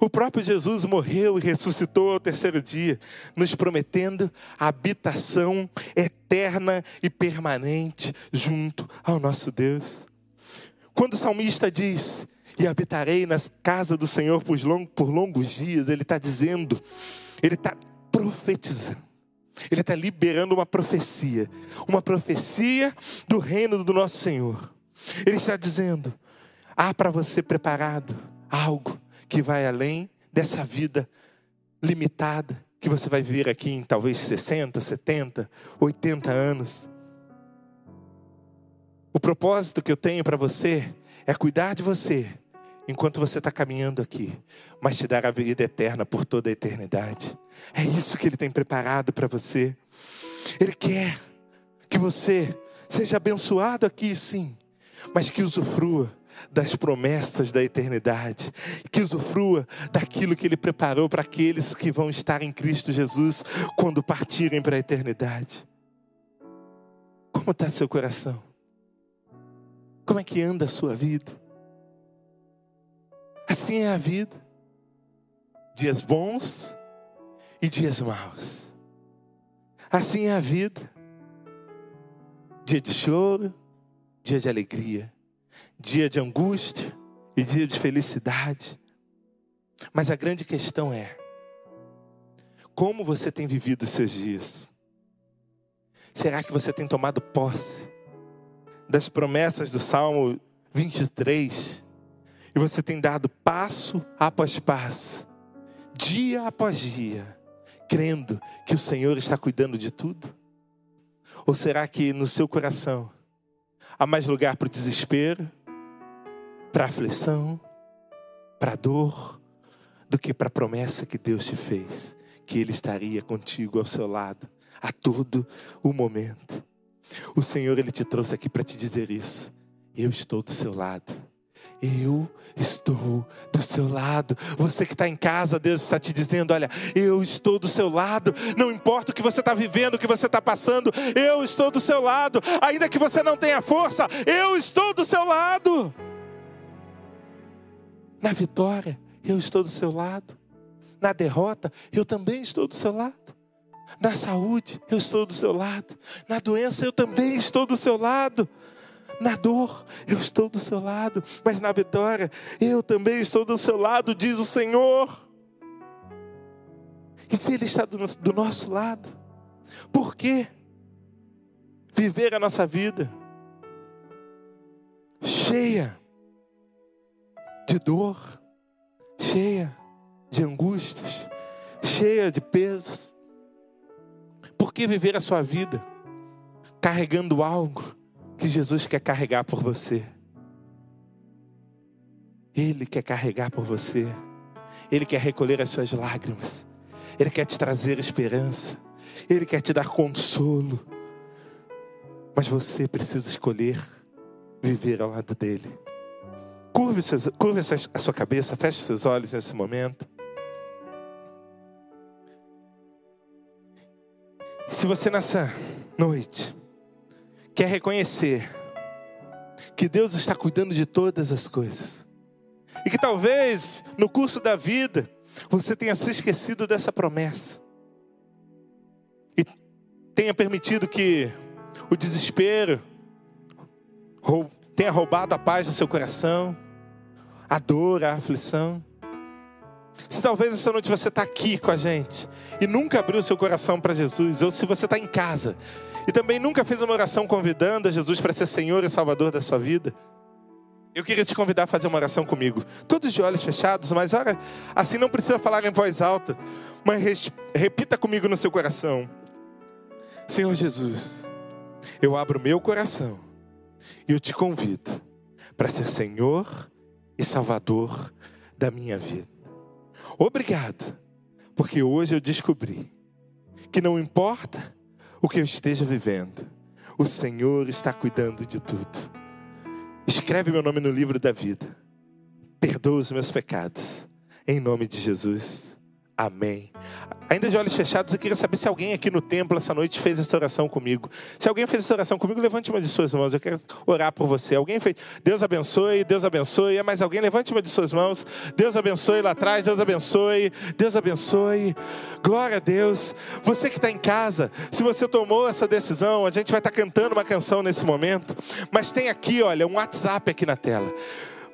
O próprio Jesus morreu e ressuscitou ao terceiro dia, nos prometendo habitação eterna e permanente junto ao nosso Deus. Quando o salmista diz, e habitarei nas casas do Senhor por longos, por longos dias, ele está dizendo, ele está profetizando. Ele está liberando uma profecia, uma profecia do reino do nosso Senhor. Ele está dizendo: há para você preparado algo que vai além dessa vida limitada que você vai viver aqui em talvez 60, 70, 80 anos. O propósito que eu tenho para você é cuidar de você enquanto você está caminhando aqui, mas te dar a vida eterna por toda a eternidade. É isso que Ele tem preparado para você. Ele quer que você seja abençoado aqui, sim, mas que usufrua das promessas da eternidade, que usufrua daquilo que Ele preparou para aqueles que vão estar em Cristo Jesus quando partirem para a eternidade. Como está seu coração? Como é que anda a sua vida? Assim é a vida. Dias bons e dias maus. Assim é a vida. Dia de choro, dia de alegria, dia de angústia e dia de felicidade. Mas a grande questão é: como você tem vivido os seus dias? Será que você tem tomado posse das promessas do Salmo 23, e você tem dado passo após passo, dia após dia, crendo que o Senhor está cuidando de tudo? Ou será que no seu coração há mais lugar para o desespero, para a aflição, para a dor, do que para a promessa que Deus te fez, que Ele estaria contigo ao seu lado a todo o momento? O Senhor, Ele te trouxe aqui para te dizer isso. Eu estou do seu lado. Eu estou do seu lado. Você que está em casa, Deus está te dizendo: olha, eu estou do seu lado. Não importa o que você está vivendo, o que você está passando, eu estou do seu lado. Ainda que você não tenha força, eu estou do seu lado. Na vitória, eu estou do seu lado. Na derrota, eu também estou do seu lado. Na saúde, eu estou do seu lado. Na doença, eu também estou do seu lado. Na dor, eu estou do seu lado. Mas na vitória, eu também estou do seu lado, diz o Senhor. E se Ele está do, do nosso lado, por que viver a nossa vida cheia de dor, cheia de angústias, cheia de pesos? Que viver a sua vida carregando algo que Jesus quer carregar por você? Ele quer carregar por você. Ele quer recolher as suas lágrimas. Ele quer te trazer esperança. Ele quer te dar consolo. Mas você precisa escolher viver ao lado dele. Curve, seus, curve a sua cabeça, feche seus olhos nesse momento. Se você nessa noite quer reconhecer que Deus está cuidando de todas as coisas. E que talvez no curso da vida você tenha se esquecido dessa promessa. E tenha permitido que o desespero tenha roubado a paz do seu coração, a dor, a aflição. Se talvez essa noite você está aqui com a gente e nunca abriu seu coração para Jesus, ou se você está em casa e também nunca fez uma oração convidando a Jesus para ser Senhor e Salvador da sua vida, eu queria te convidar a fazer uma oração comigo. Todos de olhos fechados, mas ora, assim não precisa falar em voz alta, mas repita comigo no seu coração: Senhor Jesus, eu abro meu coração e eu te convido para ser Senhor e Salvador da minha vida. Obrigado, porque hoje eu descobri que não importa o que eu esteja vivendo, o Senhor está cuidando de tudo. Escreve meu nome no livro da vida. Perdoa os meus pecados. Em nome de Jesus. Amém. Ainda de olhos fechados, eu queria saber se alguém aqui no templo essa noite fez essa oração comigo. Se alguém fez essa oração comigo, levante uma de suas mãos. Eu quero orar por você. Alguém fez? Deus abençoe, Deus abençoe. É mais alguém? Levante uma de suas mãos. Deus abençoe lá atrás, Deus abençoe. Deus abençoe. Glória a Deus. Você que está em casa, se você tomou essa decisão, a gente vai estar tá cantando uma canção nesse momento. Mas tem aqui, olha, um WhatsApp aqui na tela.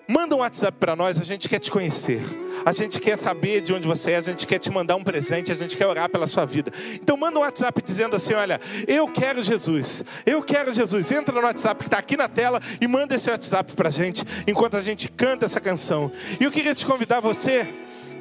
Manda um WhatsApp para nós, a gente quer te conhecer. A gente quer saber de onde você é, a gente quer te mandar um presente, a gente quer orar pela sua vida. Então manda um WhatsApp dizendo assim: olha, eu quero Jesus, eu quero Jesus. Entra no WhatsApp que está aqui na tela e manda esse WhatsApp para a gente enquanto a gente canta essa canção. E eu queria te convidar você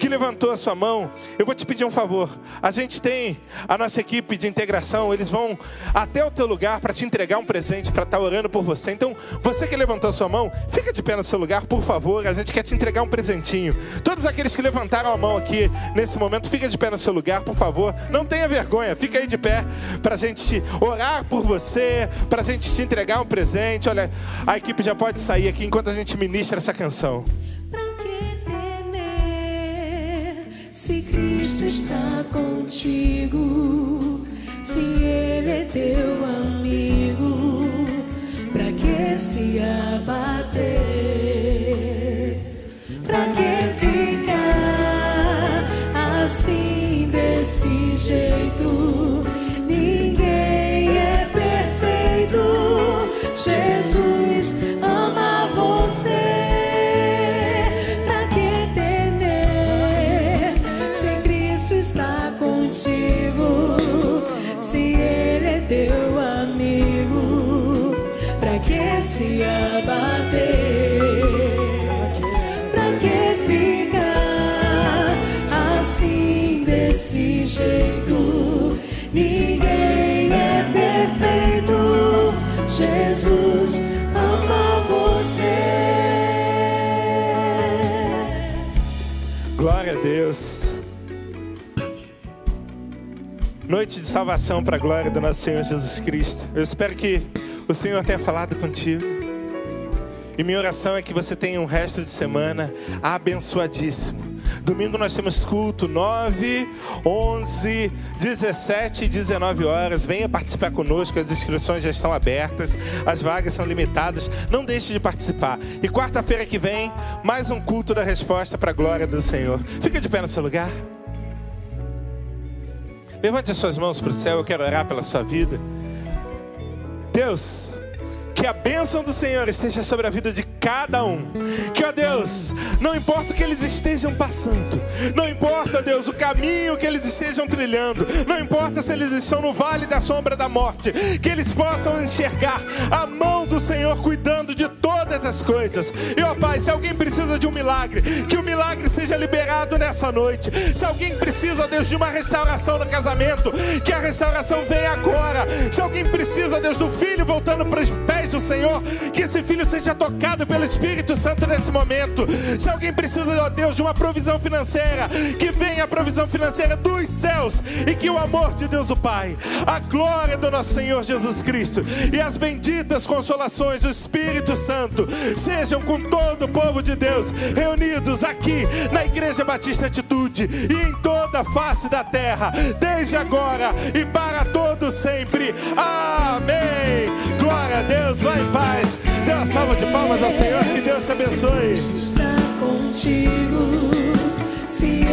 que levantou a sua mão, eu vou te pedir um favor. A gente tem a nossa equipe de integração, eles vão até o teu lugar para te entregar um presente, para estar tá orando por você. Então, você que levantou a sua mão, fica de pé no seu lugar, por favor. A gente quer te entregar um presentinho. Todos aqueles que levantaram a mão aqui nesse momento, fica de pé no seu lugar, por favor. Não tenha vergonha, fica aí de pé para a gente orar por você, para a gente te entregar um presente. Olha, a equipe já pode sair aqui enquanto a gente ministra essa canção. Se Cristo está contigo, se Ele é teu amigo, pra que se abater? Pra que ficar assim desse jeito? Ninguém é perfeito. Jesus ama você. Se abater? Pra que ficar assim desse jeito? Ninguém é perfeito, Jesus ama você. Glória a Deus. Noite de salvação para a glória do nosso Senhor Jesus Cristo. Eu espero que o Senhor tenha falado contigo. E minha oração é que você tenha um resto de semana abençoadíssimo. Domingo nós temos culto 9, 11, 17 e 19 horas. Venha participar conosco, as inscrições já estão abertas, as vagas são limitadas. Não deixe de participar. E quarta-feira que vem, mais um culto da resposta para a glória do Senhor. Fica de pé no seu lugar. Levante as suas mãos para o céu, eu quero orar pela sua vida. Deus, que a bênção do Senhor esteja sobre a vida de cada um. Que, ó Deus, não importa o que eles estejam passando, não importa, Deus, o caminho que eles estejam trilhando, não importa se eles estão no vale da sombra da morte, que eles possam enxergar a mão do Senhor cuidando de todas as coisas. E, ó Pai, se alguém precisa de um milagre, que o milagre seja liberado nessa noite. Se alguém precisa, ó Deus, de uma restauração no casamento, que a restauração venha agora. Se alguém precisa, ó Deus, do filho voltando para os pés do Senhor, que esse filho seja tocado pelo Espírito Santo nesse momento. Se alguém precisa, ó Deus, de uma provisão financeira, que venha a provisão financeira dos céus e que o amor de Deus o Pai, a glória do nosso Senhor Jesus Cristo e as benditas consolações do Espírito Santo sejam com todo o povo de Deus reunidos aqui na Igreja Batista Atitude e em toda a face da terra, desde agora e para todos sempre. Amém. Glória a Deus. Vai em paz. Deus uma salva de palmas ao Senhor, que Deus te abençoe. está contigo, se